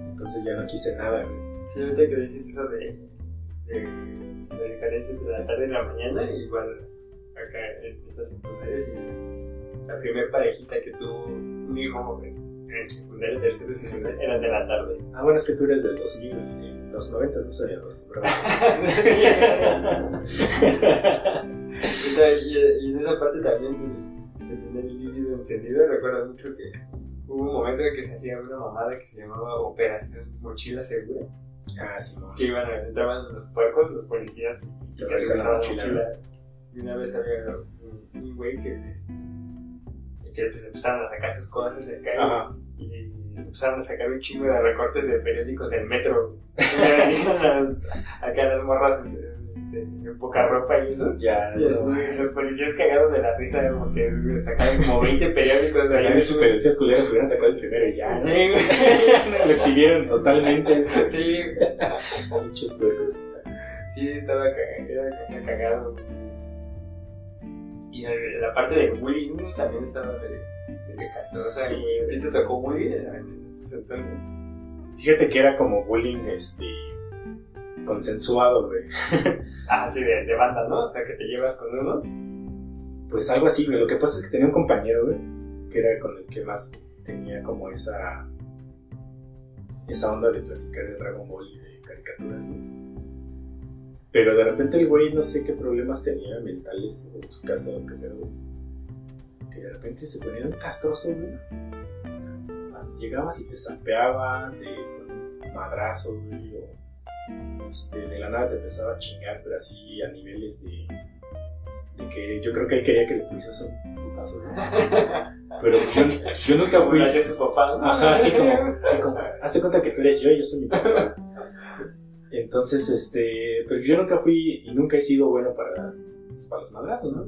Entonces ya no quise nada, güey. Sí, ahorita que dices eso de, de diferencia entre la tarde y la mañana, igual acá en estas secundarias y la primer parejita que tuvo un hijo en secundaria, tercero y secundaria, era de la tarde. Ah, bueno, es que tú eres del 2000, en los 90 no se acostumbrado. (laughs) (laughs) Ahorita, y, y en esa parte también de, de tener el líquido encendido, recuerdo mucho que hubo un momento en que se hacía una mamada que se llamaba Operación Mochila Segura, ah, sí, no. que iban a, entraban los puercos, los policías, y Te la la mochila, mochila. Y una vez había un, un güey que, que pues, empezaron a sacar sus cosas de acá Ajá. y, empezaron a sacar un chingo de recortes de periódicos del metro. (laughs) A- acá las morras este, poca ropa y eso. Ya, Y así, no. los policías cagados de la risa porque sacaban como 20 periódicos de ahí. supervisiones culeras hubieran sacado el primero y ya. (laughs) Lo exhibieron totalmente. Sí, Muchos puercos. sí, estaba cagado. Y la parte del bullying también estaba medio, medio castrosa. Sí. güey. ¿A ti te tocó bullying en esos entonces? Fíjate que era como bullying, este. Consensuado, güey. (laughs) Ah, sí, de, de banda, ¿no? O sea, que te llevas con unos. Pues algo así, güey. Lo que pasa es que tenía un compañero, güey, que era con el que más tenía como esa. esa onda de platicar de Dragon Ball y de caricaturas, güey. Pero de repente el güey, no sé qué problemas tenía mentales en su casa o qué pedo. Que de repente se ponía un castroso, güey. O sea, as- llegabas y te sapeaba de un madrazo, güey, este, de la nada te empezaba a chingar, pero así a niveles de, de que yo creo que él quería que le pusieras un putazo. (laughs) Pero yo, yo nunca fui. lo hacía su papá, ¿no? Ajá, así como, así como, hazte cuenta que tú eres yo y yo soy mi papá. Entonces, este, pues yo nunca fui y nunca he sido bueno para, para los madrazos, ¿no?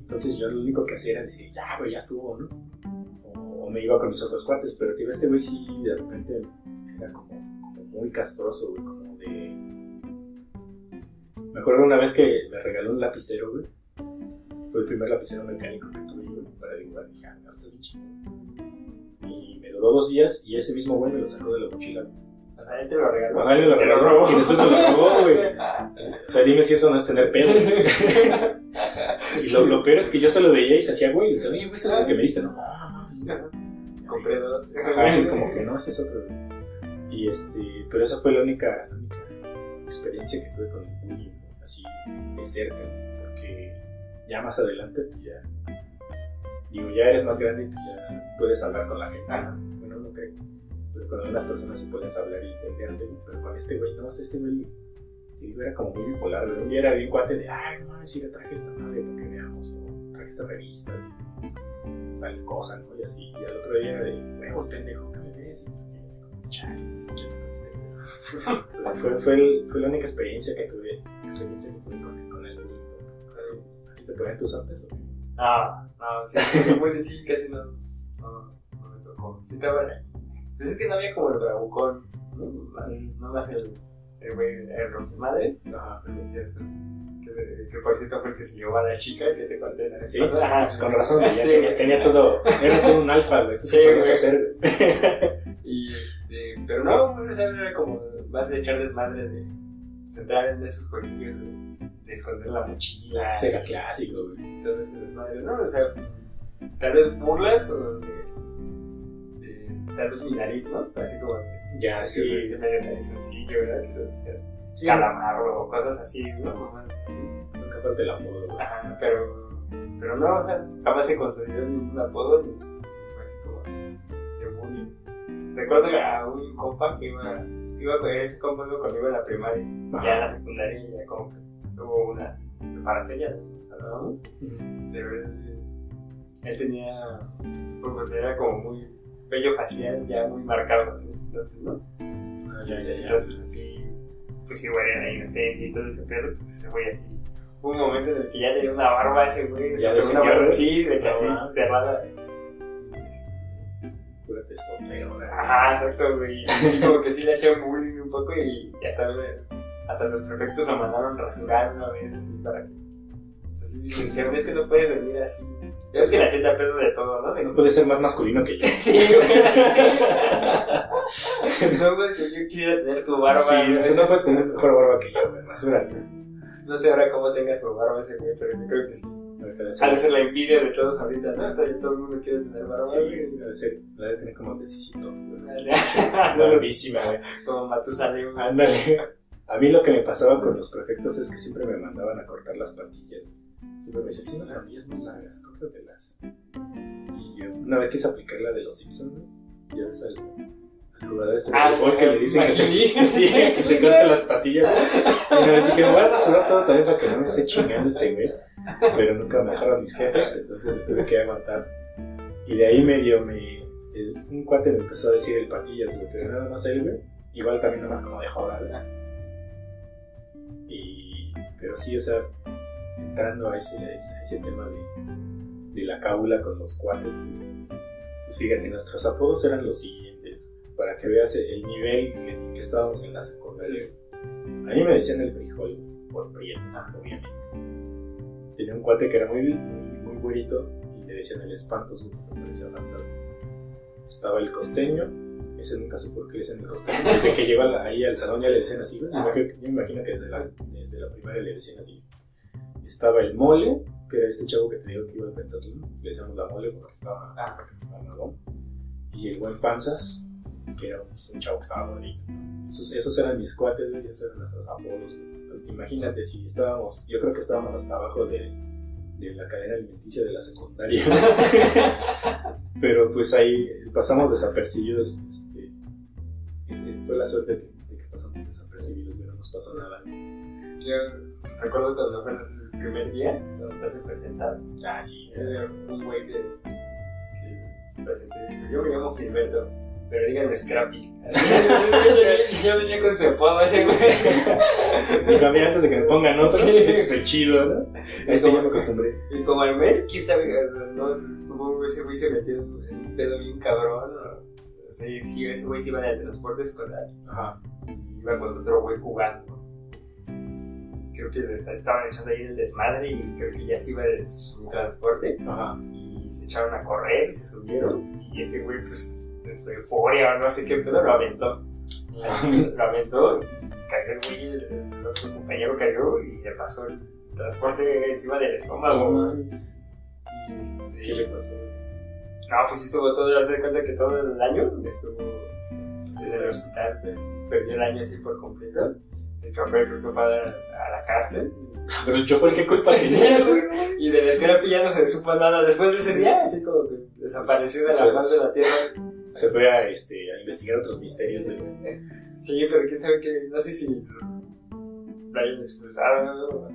Entonces yo lo único que hacía era decir, ya, güey, ya estuvo, ¿no? O, o me iba con mis otros cuates, pero tío, este güey sí, de repente era como, como muy castroso, güey, como de... Me acuerdo una vez que me regaló un lapicero, güey. Fue el primer lapicero mecánico que tuve, güey, para dibujar. Y dije, ah, está bien chingón. Y me duró dos días y ese mismo güey me lo sacó de la mochila. O sea, él te lo regaló. Ajá, él me lo Te regaló. robó. Y después me lo robó, güey. (laughs) O sea, dime si eso no es tener pedo. (laughs) Y lo, lo peor es que yo solo veía y se hacía, güey. Y decía, oye, güey, ¿eso es lo que me diste? No, no, no. Compré dos. Ajá, así como que no, ese es otro. güey. Y este, pero esa fue la única, la única experiencia que tuve con el bullying, así de cerca, porque ya más adelante, pues ya, digo, ya eres más grande y pues ya puedes hablar con la gente, ¿no? Bueno, no creo, pero con algunas personas sí puedes hablar y entenderte, pero con este güey, no, este güey, digo, era como muy bipolar, un día era bien cuate de, ay, no mames, si le traje esta madre para que veamos, o traje esta revista, de tales cosas, ¿no? Y así, y al otro día era de, huevos, pendejo, ¿qué me ves? Y fue, fue, el- fue la única experiencia que tuve, experiencia que tuve con, el- con el bullying. ¿A ti te ponían tus antes o qué? Ah, no, sí, sí, muy sí, casi no, no, no me tocó. Sí estaba, pues es que no había como el bravucón, ¿no? No más el, el güey, el rompemadres, Ajá. pero que, que por cierto fue el que se llevó a la chica que te conté la Sí. Ajá, pues con razón, ya Sí, tenía, tenía todo, era todo un alfa, güey, Sí, sí, güey. hacer. (laughs) Y este, pero no, o sea, era como más de echar desmadre de centrar en esos jueguillos de, de esconder la mochila. Ese era clásico, güey. y todo ese desmadre, ¿no? O sea, tal vez burlas o de, de- tal vez mi nariz, ¿no? Así como de, Ya, sí, sí, sí, medio narizoncillo, ¿verdad? Que lo decía, sí, calamarro o cosas así, ¿no? Así. nunca falta el apodo. Ajá, pero, pero no, o sea, jamás se consolidó ningún apodo ni, fue así como de bullying. Recuerdo a un compa que iba, iba con ese compa iba conmigo en la primaria, Ajá. ya en la secundaria ya como que hubo una separación, ya hablábamos, pero él, él tenía, pues era como muy bello facial, ya muy marcado en ese entonces, ¿no? Ah, ya, ya, ya. Entonces, así, pues igual era la inocencia y todo ese pedo, pues ese güey así. Hubo un momento en el que ya tenía una barba ese güey. o sea, una barba así, de que así cerrada. Pura testosterona. Ajá, exacto, güey. Y sí, como que sí le hacía bullying un poco y hasta, hasta los prefectos lo mandaron rasurar una vez así para que. Así le dijeron, es que no puedes venir así. Es que le hacía de pedo de todo, ¿no? No que- puede ser más masculino que yo. Sí, güey. (laughs) no, pues que yo quisiera tener tu barba. Sí, güey. no puedes tener mejor barba que yo, güey. Rasúrate. No sé ahora cómo tenga su barba ese güey, pero yo creo que sí. Ha de ser- la envidia de todos ahorita, ¿no? Todo el mundo quiere tener barba. Sí, ha de ser, la de tener como necesito. Barbísima, (laughs) güey. Como Matusalem. Ándale. A mí lo que me pasaba con los prefectos es que siempre me mandaban a cortar las patillas. Siempre me decían, tienes muy largas, córtatelas. Y yo una vez quise aplicar la de los Simpsons, ¿no? Ya ves al, al jugador ese de Ah, béisbol que le dicen que se, Magini. (laughs) sí, que se corte las patillas. Y una vez dije, me voy a rasurar todo también para que no me esté chingando este güey. Pero nunca me dejaron mis jefes, entonces me tuve que aguantar. Y de ahí medio me... el- un cuate me empezó a decir el patillas, güey, pero nada más él, güey. Igual también nada más como de joda, ¿verdad? Y... Pero sí, o sea, entrando a ese, a ese, a ese tema de, de la cábula con los cuates, pues fíjate, nuestros apodos eran los siguientes, para que veas el nivel en que estábamos en la secundaria. A mí me decían el frijol, por prieto, obviamente. Tenía un cuate que era muy, muy, muy güerito y le decían el espantos, güey, porque parecía fantasma. Estaba el costeño, ese nunca supo por qué le decían el costeño. Desde que llegó a la- ahí al salón ya le decían así, Yo me imagino que desde la, desde la primaria le decían así. Estaba el mole, que era este chavo que te digo que iba al pentatlón. Le decíamos la mole porque estaba Ah. armadón. Y el buen panzas, que era un, un chavo que estaba gordito. Esos, esos eran mis cuates, güey, esos eran nuestros apodos. Entonces imagínate si estábamos, yo creo que estábamos hasta abajo de, de la cadena alimenticia de la secundaria. (laughs) Pero pues ahí eh, pasamos desapercibidos. Este, este, fue la suerte que, de que pasamos desapercibidos, pero no nos pasó nada. Yo recuerdo cuando primer día, cuando te hacen presentar. Ah, sí. Era un güey que, que se presentó y dijo, yo me llamo Gilberto, pero díganme Scrappy. (laughs) yo venía con su apodo ese güey. Digo, a mí antes de que me pongan otro, Sí. ese es el chido, ¿no? A este ya me acostumbré. Y como al mes, quién sabe, no, supongo que ese güey se metió en un pedo bien cabrón. O, o sea, sí, ese güey se iba en el transporte escolar Ajá. y iba con otro güey jugando. Creo que les estaban echando ahí el desmadre y creo que ya se iba de su transporte Ajá. y se echaron a correr se subieron. Y este güey, pues, en su euforia o no sé qué pedo, lo aventó. (laughs) lo aventó, cayó el güey, el, el otro compañero cayó y le pasó el transporte encima del estómago. Y, este, ¿Qué le pasó? No, pues estuvo todo, hace cuenta que todo el año estuvo en el hospital, pues perdió el año así por completo. El chofer creo que fue a, a la cárcel. Pero el chofer, ¿qué culpa (laughs) tenía? Y del Scrappy ya no se supo nada después de ese día, así como que desapareció de la faz de la tierra. Se fue a, este, a investigar otros misterios. Sí, pero quién sabe que, no sé si lo hayan expulsado, ¿no?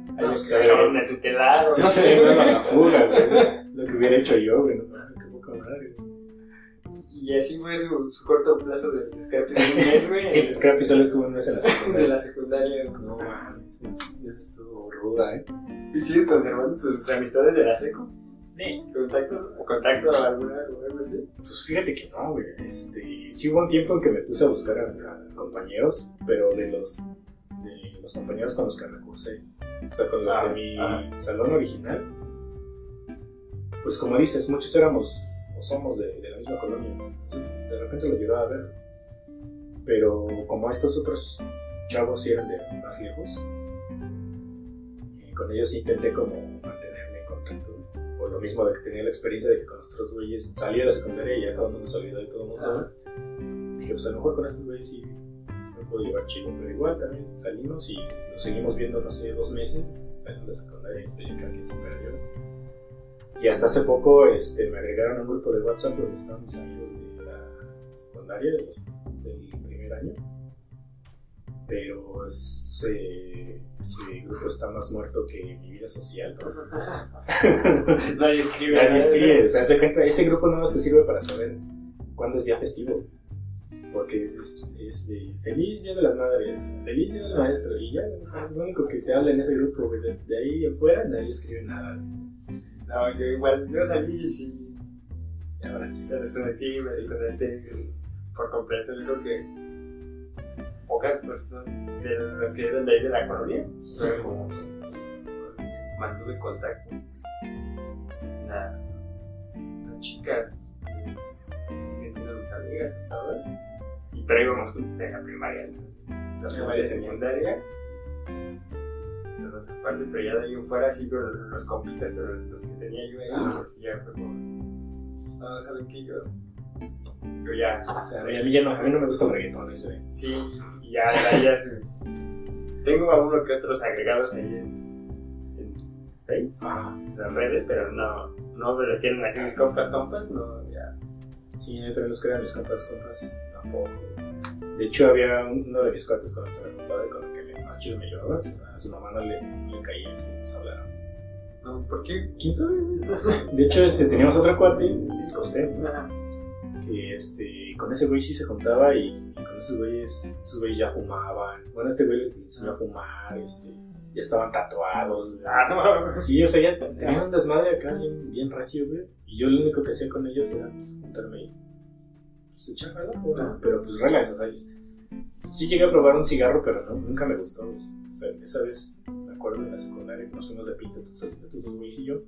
de Se no se sé. le a la fuga, güey. (laughs) Lo que hubiera hecho yo, güey. No mames, qué poca madre, güey. Y así fue su, su corto plazo del Scrappy de un mes, güey. (laughs) El Scrappy solo estuvo un mes en la (laughs) secundaria. la secundaria. No mames, eso estuvo ruda, ¿eh? ¿Y sigues conservando tus amistades de la seco? ¿Contacto, contacto a alguna algo así? Pues fíjate que no, güey. Este, sí hubo un tiempo en que me puse a buscar a, a compañeros, pero de los, de los compañeros con los que recursé, o sea, con los Ah, de mi ah. salón original, pues como dices, muchos éramos o somos de, de la misma colonia. Entonces, de repente los llegaba a ver. Pero como estos otros chavos sí eran de más lejos, y con ellos intenté como mantenerme en contacto. Por lo mismo de que tenía la experiencia de que con los otros güeyes salí de la secundaria y ya todo el mundo se olvidó de todo el mundo. Dije, pues a lo mejor con estos güeyes sí, me puedo llevar chido, pero igual también salimos y nos seguimos viendo, no sé, dos meses, salimos de la secundaria y ya quien se perdió. Y hasta hace poco este, me agregaron a un grupo de WhatsApp donde estaban mis amigos de la secundaria, de los- del primer año. Pero ese, ese grupo está más muerto que mi vida social. ¿no? (laughs) Nadie escribe. Nadie ¿no? escribe, o sea, de cuenta, ese grupo no más te sirve para saber cuándo es día festivo. Porque que es, es de feliz día de las madres, feliz día del maestro, y ya, es lo único que se habla en ese grupo. De, de ahí afuera nadie escribe nada. No, yo igual, yo salí y sí, Y ahora sí. me desconecté, me desconecté por completo. Yo creo que pocas personas de las que eran de ahí de la colonia, fueron como mantuve contacto. Nada, las chicas eh, siguen siendo mis amigas hasta ahora. Y pero íbamos juntos en la primaria, la primaria y secundaria. Entonces, aparte, pero ya de ahí en fuera, sí, con los compitas, pero los que tenía yo ahí, Ajá. pues ya fue como. No, ¿saben qué? Yo, yo ya. O sea, a mí ya no, a mí no me gusta el reggaetón ese. Sí, y ya, ya, ya se- Tengo a uno que otros agregados ahí en, en Face, Ajá. en las redes, pero no, no me los tienen así mis compas, compas, no, ya. Sí, yo también los eran mis compas, compas, tampoco. De hecho, había un- uno de mis cuates con el que me y con me llevaba. A su mamá no le, le caía que nos hablaran. No, ¿Por qué? ¿Quién sabe? De hecho, este, teníamos otro cuate, el Costé, Ajá. que este, con ese güey sí se juntaba y, y con esos güeyes, esos güeyes ya fumaban. Bueno, este güey le enseñó a fumar, este, ya estaban tatuados. Ah, no, Sí, o sea, ya tenían un desmadre acá bien, bien recio, güey. Y yo lo único que hacía con ellos era pues, juntarme y pues, echar relajo, ¿no? Pero pues relax, o sea. Sí llegué a probar un cigarro, pero no, nunca me gustó. O sea, esa vez, me acuerdo en la secundaria, nos fuimos de pinta, estos, dos güeyes y yo.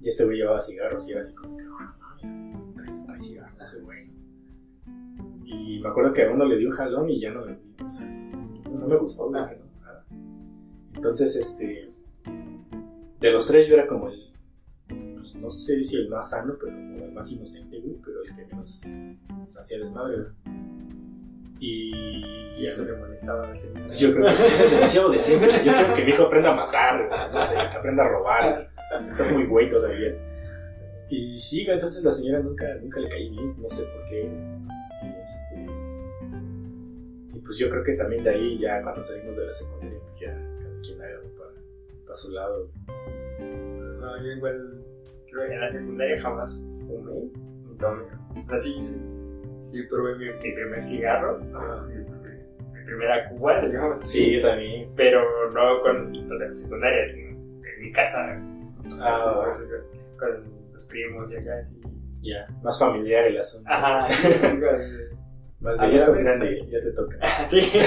Y este güey llevaba cigarros y era así como que, ah, mames, trae, cigarros ese güey. Y me acuerdo que a uno le dio un jalón y ya no, o sea, no, no me gustó. ¿no? O sea, Entonces, este, de los tres yo era como el, pues, no sé si el más sano, pero como el más inocente, güey, pero el que menos hacía desmadre. Y, Y eso le molestaba a la señora. pues yo creo que es demasiado decente. Yo creo que mi hijo aprenda a matar, no sé, aprenda a robar. Estás muy güey todavía. Y sí, entonces la señora nunca, nunca le caí bien, no sé por qué. Y este. Y pues yo creo que también de ahí, ya cuando salimos de la secundaria, pues ya cada quien agarró para, para su lado. No, yo igual, creo que en la secundaria jamás fumé ni tomé. Sea, sí, probé mi, mi primer cigarro, Ajá. mi, mi- primera cuba, digamos. Sí, yo también. Pero no con los de la secundaria, sino en mi casa. Ah. así, con, con los primos y acá, así. Ya, más familiar el asunto. Ajá, (laughs) con- Más Ah, de ya estás grande, ya te toca. (laughs) sí. (laughs)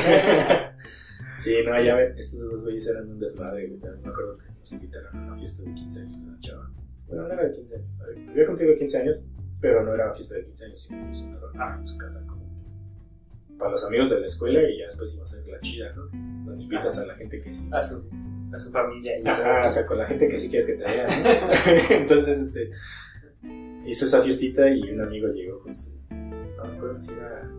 Sí, no, ya ven, estos dos güeyes eran un desmadre, me acuerdo que nos invitaron a una fiesta de 15 años de una chava. Bueno, no era de 15 años. Había cumplido 15 años, pero no era una fiesta de 15 años, sino que reunión en su casa como que para los amigos de la escuela y ya después iba a ser la chida, ¿no? Donde invitas a la gente que sí. A su, a su familia. y Ajá, todo. o sea, con la gente que sí quieres que te vean. ¿no? (laughs) (laughs) Entonces, este, hizo esa fiestita y un amigo llegó con su, no recuerdo si era,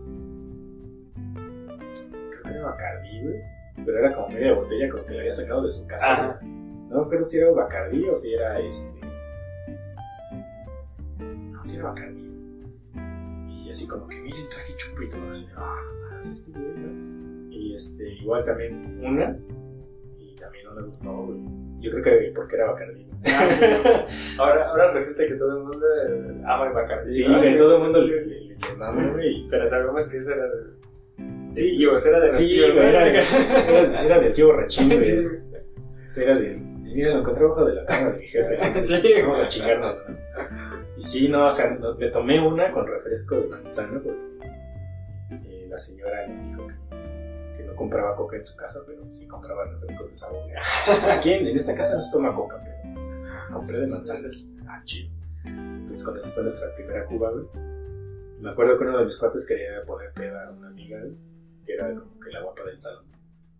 creo que era Bacardí, güey, pero era como media botella, como que la había sacado de su casa. Ajá. No recuerdo si era Bacardí o si era este, no, si era Bacardí. Y así como que, miren, traje chupito, así, ah, este güey, ¿no? Y este, igual también una, y también no me gustó, güey. Yo creo que porque era Bacardí. güey. (laughs) Ahora, ahora resulta que todo el mundo eh, ama el Bacardí. Sí, ¿no? güey, todo el mundo le, le, le mama, güey. Pero sabemos que eso era de. Sí. Sí, yo, era de Sí, tíos, güey, ¿no? era, era, era del tío borrachín, (laughs) güey. Sí, Era de, mira, lo encontré abajo de la cama de mi jefe. (laughs) Sí. Vamos a chingarnos, ¿no? Y sí, no, o sea, me tomé una con refresco de manzana porque eh, la señora nos dijo que, no compraba coca en su casa, pero sí compraba refresco de sabor. (laughs) O sea, aquí en, en esta casa no se toma coca, pero compré de manzana. Ah, chido. Entonces con eso fue nuestra primera cuba, güey. Me acuerdo que uno de mis cuates quería poner peda a una amiga, que era como que la guapa del salón.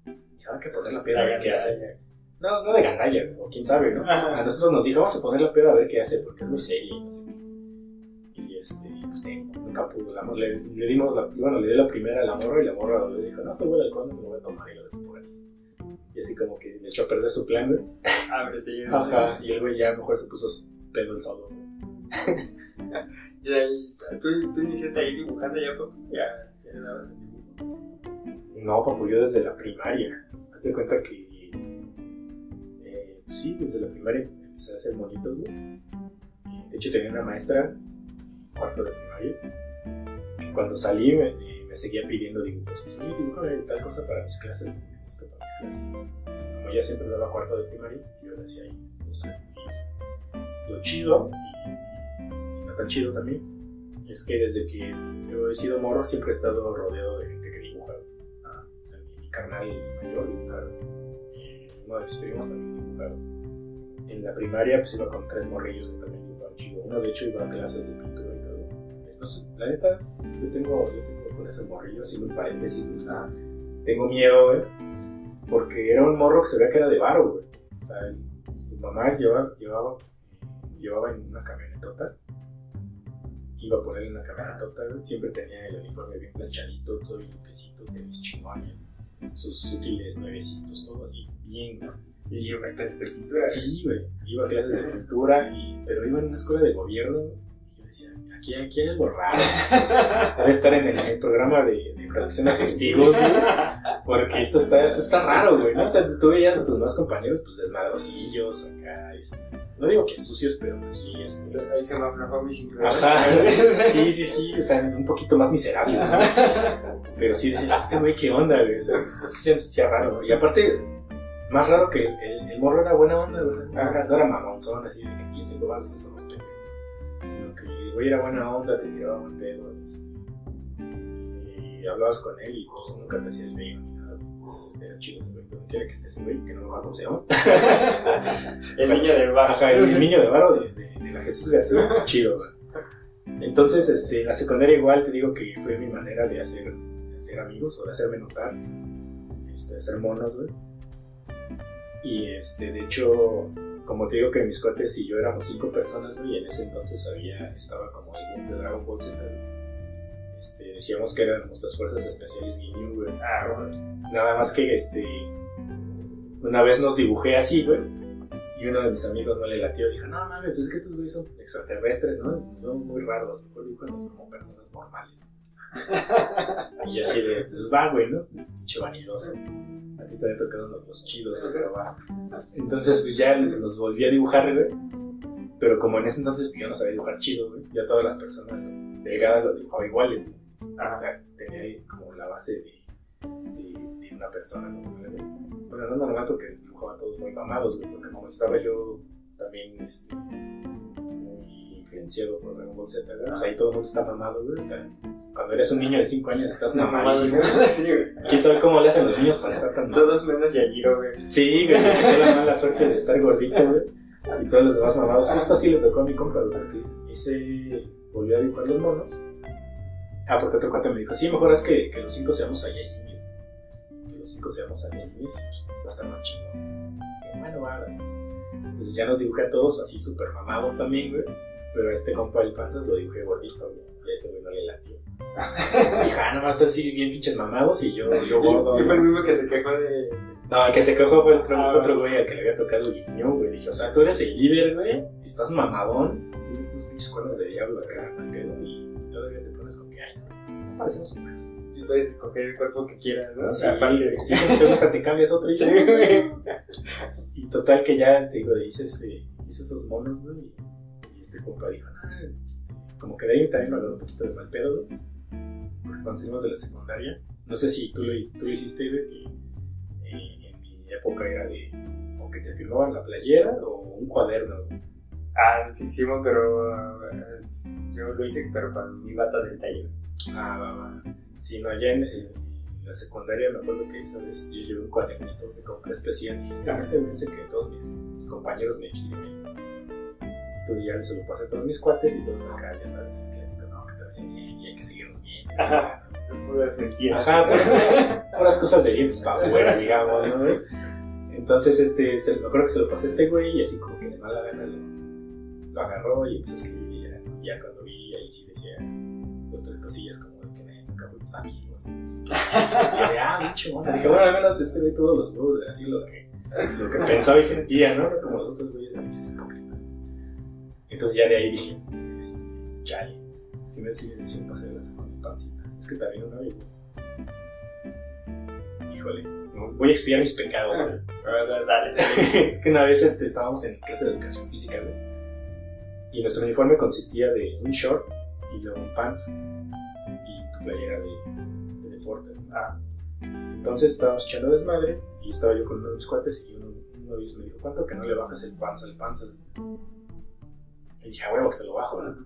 Dijo, hay que poner la peda a ver qué hace. No, no de gandalla, o quién sabe, ¿no? A nosotros nos dijo, vamos a poner la peda a ver qué hace, porque es muy seria y no sé qué. Y este, pues eh, nunca pudo. La, le, le dimos la, bueno, le di la primera a la morra y la morra le dijo, no, esto huele alcohol, no me lo voy a tomar y lo dejó por ahí. Y así como que le echó a perder su plan, güey. Ábrete. y- Ajá. Y el güey ya mejor se puso su pedo el solo. (laughs) Y ahí, tú, tú iniciaste ahí dibujando ya, papu. Ya, ya dabas el dibujo. No, papu, yo desde la primaria. Haz de cuenta que. Sí, desde la primaria empecé a hacer monitos, güey. De hecho, tenía una maestra, en cuarto de primaria, que cuando salí me, me seguía pidiendo dibujos. Pues, oye, dibújame tal cosa para mis clases, esto para mis clases. Como ya siempre daba cuarto de primaria, yo le hacía ahí tres. Lo chido, y, y no tan chido también, es que desde que yo he sido morro siempre he estado rodeado de gente que dibuja. Ah, mi, carnal mayor dibujaba. eh, uno de mis primos también En la primaria pues iba con tres morrillos que también dibujaban chido. Uno de hecho iba a clases de pintura y todo. Entonces, la neta, yo tengo, yo tengo con ese morrillo, haciendo un paréntesis, ah, tengo miedo, güey, porque era un morro que se veía que era de varo, güey. O sea, mi mamá llevaba, llevaba, eh, llevaba en una camionetota iba él en la camionetota, siempre tenía el uniforme bien planchadito, todo bien limpiecito, tenis chingones, sus útiles nuevecitos, todo así, bien, güey. Y yo me clase de pintura. Sí, güey, iba a clases de pintura, y, pero iba en una escuela de gobierno, y yo decía, aquí, aquí hay algo raro, debe estar en el, el programa de, de protección a testigos, güey, porque esto está, esto está raro, güey, ¿no? O sea, tú veías a tus más compañeros, pues, desmadrosillos, acá, este, no digo que sucios, pero pues sí, este... Ahí se me aflojó mi cinturón. Ajá, sí, sí, sí, o sea, un poquito más miserable, ¿no? (laughs) Pero sí decías, este güey, ¿qué onda, güey? O sea, sí se raro. Y aparte, más raro que el, el, el morro era buena onda, güey. No era, no era mamonzón, así de que yo tengo varios, eso no pendejos. Sino que el güey era buena onda, te tiraba buen pedo, y hablabas con él y pues nunca te hacía el feo ni nada. Pues era chido ese güey. Quiera que esté ese güey, que no me acuerdo cómo se llama. (laughs) El niño del bar. Ajá, el niño de varo de, de, de la Jesús García, chido, güey. Entonces, este, la secundaria igual te digo que fue mi manera de hacer, de hacer amigos o de hacerme notar, este, de hacer monos, güey. Y este, de hecho, como te digo que mis cuates y yo éramos cinco personas, güey, y en ese entonces había, estaba como el boom de Dragon Ball Z. Este, decíamos que éramos las fuerzas especiales Ginyu, güey. Ah, bueno. Nada más que este. Una vez nos dibujé así, güey. Y uno de mis amigos no le latió. Dijo, no mames, pues es que estos güeyes son extraterrestres, ¿no? Son muy raros. Mejor dibujanos como personas normales. (laughs) y yo así de, pues va, güey, ¿no? Pinche vanidoso. A ti te había tocado los, los chidos, güey, pero va. Entonces, pues ya nos volví a dibujar, güey. Pero como en ese entonces yo no sabía dibujar chido, güey. Ya todas las personas delgadas las dibujaba iguales, güey. O Ah, sea, tenía ahí como la base de, de, de una persona normal, güey. Bueno, no normal porque dibujaba todos muy mamados, güey, porque como estaba yo también este, influenciado por Dragon Ball Z. Pues ahí todo el mundo está mamado, güey. está- cuando eres un niño de 5 años estás mamadísimo. (laughs) Sí, güey. ¿Quién sabe cómo le hacen los niños para estar tan? Todos menos Yajiro, güey. Sí, güey, tocó la mala suerte de estar gordito, güey. Y todos los demás mamados. Justo así le tocó a mi compa, güey, porque hice, volvió a dibujar los monos. Ah, porque otro cuate me dijo, sí, mejor es que, que los cinco seamos Saiyajines. Que los cinco seamos Saiyajines, pues va a estar más chido. Dije, bueno, va. Entonces ya nos dibujé a todos así súper mamados también, güey. Pero este compa del panzas lo dibujé gordito, güey. Y a este güey no le latió. (laughs) Dije, ah, nomás está así bien pinches mamados y yo, yo gordo. Y fue el mismo que se quejó de. No, el que se quejó fue el otro, Ah, otro güey al que le había tocado guiño, güey. Dije, o sea, tú eres el líder, güey. Estás mamadón. Tienes unos pinches cuernos de diablo acá, pedo, y todavía te pones con que ay, no, no parecemos humanos. Y puedes escoger el cuerpo que quieras, ¿no? Sí, Aparte. si no te gusta, te cambias otro y Sí, güey. (laughs) Y total que ya, te digo, hice, este, hice esos monos, güey. Este compa dijo, ah, este, como que de ahí también me habló un poquito de mal pedo. Porque cuando salimos de la secundaria, no sé si tú lo, tú lo hiciste, güey, que eh, en mi época era de, o que te firmaban la playera o un cuaderno. Ah, sí hicimos, pero. eh, Yo lo hice, pero con mi bata del taller. Ah, va, va. Sí, no, ya en, en la secundaria me acuerdo que esa vez yo llevé un cuadernito que compré especial. Dije, ah, este me dice que todos mis, mis compañeros me firmen. Entonces ya se lo pasé a todos mis cuates y todos acá, ya sabes, el clásico, no, que te vaya bien y hay que seguirnos bien. Ajá. Puras mentiras. Ajá, pero (laughs) puras cosas de dientes para afuera, digamos, ¿no? Entonces, este, se, me acuerdo que se lo pasé a este güey y así como que de mala gana lo, lo agarró y empezó a escribir. y Ya, cuando vi, ahí sí decía dos, tres cosillas como de que nunca fuimos amigos. Y, qué. Y de, ah, mucho, bueno. Dije, bueno, al menos este güey tuvo los huevos de decir lo que, lo que pensaba y sentía, ¿no? No Como los otros güeyes, muchos hipócritas. Entonces ya de ahí dije, este, chale. Sí me, sí, sí me pasé de las con pancitas. Es que también una vez, híjole, no, voy a expiar mis pecados, güey. Dale, dale. (laughs) que una vez este, estábamos en clase de educación física, güey. Y nuestro uniforme consistía de un short y luego un pants. Y playera de, de deportes. ¿no? Ah. Entonces estábamos echando desmadre y estaba yo con uno de mis cuates y uno, uno de ellos me dijo, ¿cuánto que no le bajas el panza al panza? Y dije, a huevo, que se lo bajo, ¿no?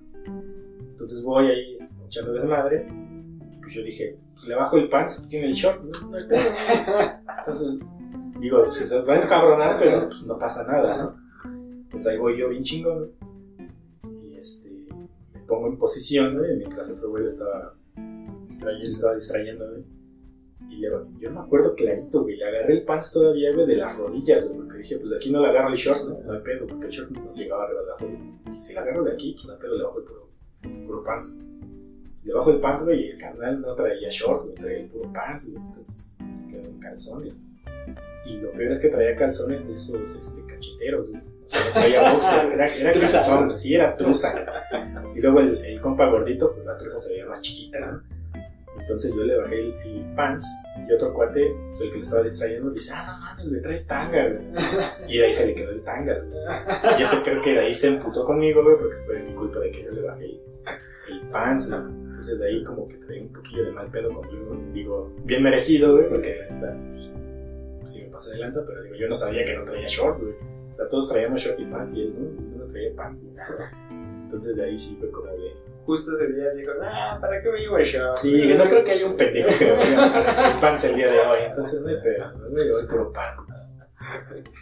Entonces voy ahí echando desmadre. Pues yo dije, pues le bajo el pants, tiene el short, ¿no? No hay pedo. Entonces, digo, se va a encabronar, pero pues no pasa nada, ¿no? Pues ahí voy yo bien chingón. Y este, me pongo en posición, ¿no? Y mientras otro güey estaba distrayendo, estaba distrayendo, ¿no? Y le, yo me acuerdo clarito, güey, le agarré el pants todavía, güey, de las rodillas, güey, porque dije, pues de aquí no le agarro el short, ¿no? No hay pedo, porque el short nos llegaba arriba de las rodillas. Y si le agarro de aquí, pues no hay pedo, le bajo el puro, puro pants. Debajo del pants, güey, y el carnal no traía short, güey, traía el puro pants, güey, entonces se quedó en calzones. Y lo peor es que traía calzones de esos, este, cacheteros, güey. O sea, no traía (laughs) boxer, era, era calzón, sí, era truza. Y luego el, el compa gordito, pues la truza se veía más chiquita, ¿no? Entonces yo le bajé el, pants y otro cuate, pues el que le estaba distrayendo, dice, ah, no mames, me traes tanga, güey. Y de ahí se le quedó el tangas, güey. Y eso creo que de ahí se emputó conmigo, güey, porque fue mi culpa de que yo le bajé el, pants, güey. Entonces de ahí como que traía un poquillo de mal pedo conmigo, digo, bien merecido, güey, porque la neta, pues, sí me pasé de lanza, pero digo, yo no sabía que no traía short, güey. O sea, todos traíamos short y pants y él no, yo no traía pants, güey. Entonces de ahí sí fue como de, justo ese día dijo, ah, ¿para qué me llevo el short? Sí, no creo que haya un pendejo que vaya el pants el día de hoy, entonces no hay pedo, no me el puro pants.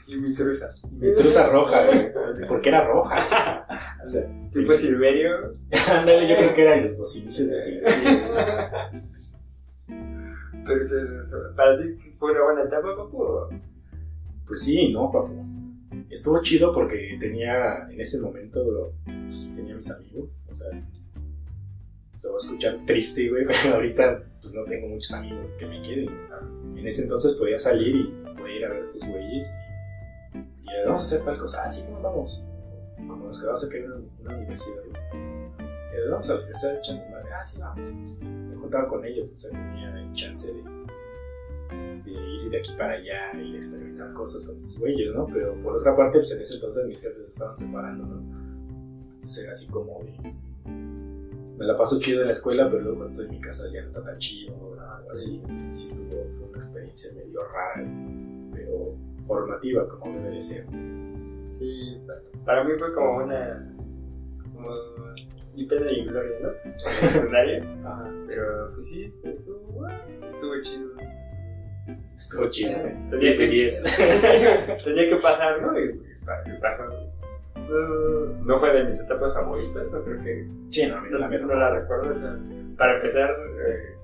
Y mi truza. Mi truza roja, güey, porque era roja. (laughs) O sea, tipo Silverio. (laughs) Ándale, yo creo que era los inicios de Silverio. Entonces, ¿para ti fue una buena etapa, papu? Pues sí, no, papu. Estuvo chido porque tenía, en ese momento, pues, tenía mis amigos, o sea, se va a escuchar triste, güey, (laughs) pero ahorita pues no tengo muchos amigos que me queden. En ese entonces podía salir y podía ir a ver a estos güeyes y, y vamos a hacer tal cosa, así como vamos. Como nos quedamos aquí en una, universidad, y le vamos a la universidad de chance, madre, ah, sí, vamos. Me juntaba con ellos, o sea, tenía el chance de, de ir de aquí para allá y experimentar cosas con estos güeyes, ¿no? Pero por otra parte, pues en ese entonces mis jefes estaban separando, ¿no? Entonces era así como de me la paso chido en la escuela, pero luego cuando estoy en mi casa ya no está tan chido o algo así. Sí estuvo, fue una experiencia medio rara, pero formativa como debe de ser. Sí, para mí fue como una... como mi pena y gloria, ¿no? (laughs) Secundaria. Ajá. Pero pues sí, estuvo, estuvo chido. Estuvo chido. Tenía que, 10. (laughs) tenía que pasar, ¿no? Y, y pasó no, no fue de mis etapas favoritas, no creo que. Sí, no, mira, la no, no la recuerdo. O sea, para empezar, eh,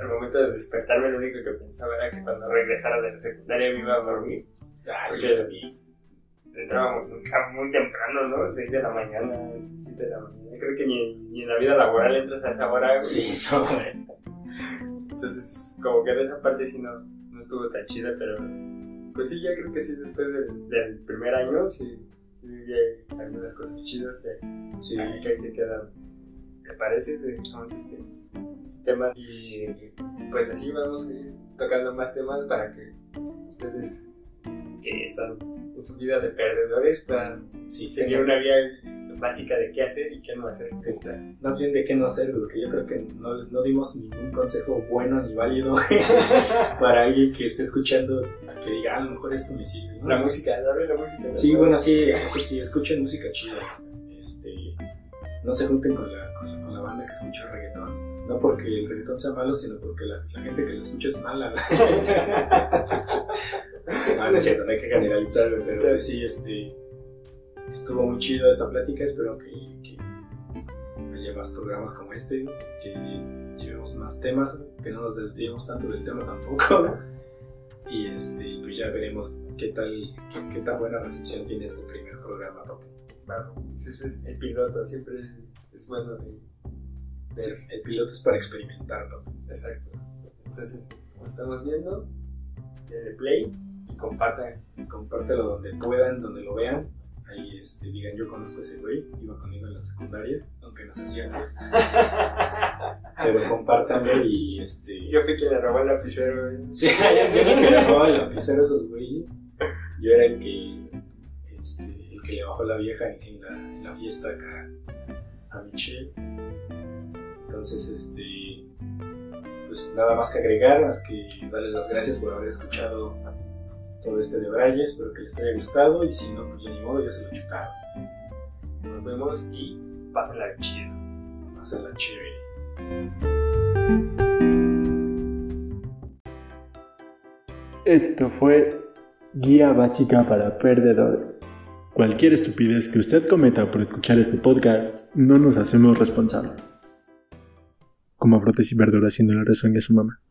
al momento de despertarme, lo único que pensaba era que cuando regresara de la secundaria me iba a dormir. Ah, sí, también. Entraba muy, muy, temprano, ¿no? 6 de la mañana, 7 de la mañana. Creo que ni, ni en la vida laboral entras a esa hora. Sí, no, Entonces, como que de esa parte sí no, no estuvo tan chida, pero. Pues sí, ya creo que sí, después del, del primer año, sí viví algunas cosas chidas que, sí. que ahí se quedan. Me parece, dejamos este, este tema y pues así vamos a ir tocando más temas para que ustedes que están en su vida de perdedores puedan sí, seguir una vía básica de qué hacer y qué no hacer. Más bien de qué no hacer, porque yo creo que no, no dimos ningún consejo bueno ni válido (laughs) para alguien que esté escuchando que diga, ah, a lo mejor esto me sirve. ¿no? La música, dale la música. Sí, bueno, sí, eso sí, escuchen música chida. Este, no se junten con la, con la, con la banda que escucha reggaetón. No porque el reggaetón sea malo, sino porque la, la gente que lo escucha es mala. (laughs) no, no es cierto, no hay que generalizar, pero pues sí, este estuvo muy chido esta plática, espero que, que haya más programas como este, que llevemos más temas, que no nos desviemos tanto del tema tampoco. Y este, pues ya veremos qué tal, qué, qué tan buena recepción tiene este primer programa, papu. Claro, es el piloto, siempre es bueno de, de... Sí, el piloto es para experimentar, papu. Exacto. Entonces, nos estamos viendo, denle play y compartan. Compártelo donde puedan, donde lo vean ahí este, digan, yo conozco a ese güey, iba conmigo en la secundaria, aunque no se hacía nada. (laughs) Pero compártanlo y este... Yo fui quien le robó el lapicero, güey. (laughs) Sí, yo fui quien le robó el lapicero a esos güeyes. Yo era el que, este, el que le bajó la vieja en, en, la, en la fiesta acá a Michelle. Entonces, este pues nada más que agregar, más que darles las gracias por haber escuchado todo este de Braille. Espero que les haya gustado y si no, pues ya ni modo, ya se lo chutaron. Nos vemos y pásenla chido. Pásenla chévere. Esto fue Guía Básica para Perdedores. Cualquier estupidez que usted cometa por escuchar este podcast, no nos hacemos responsables. Como frutas y verduras haciendo la razón de su mamá.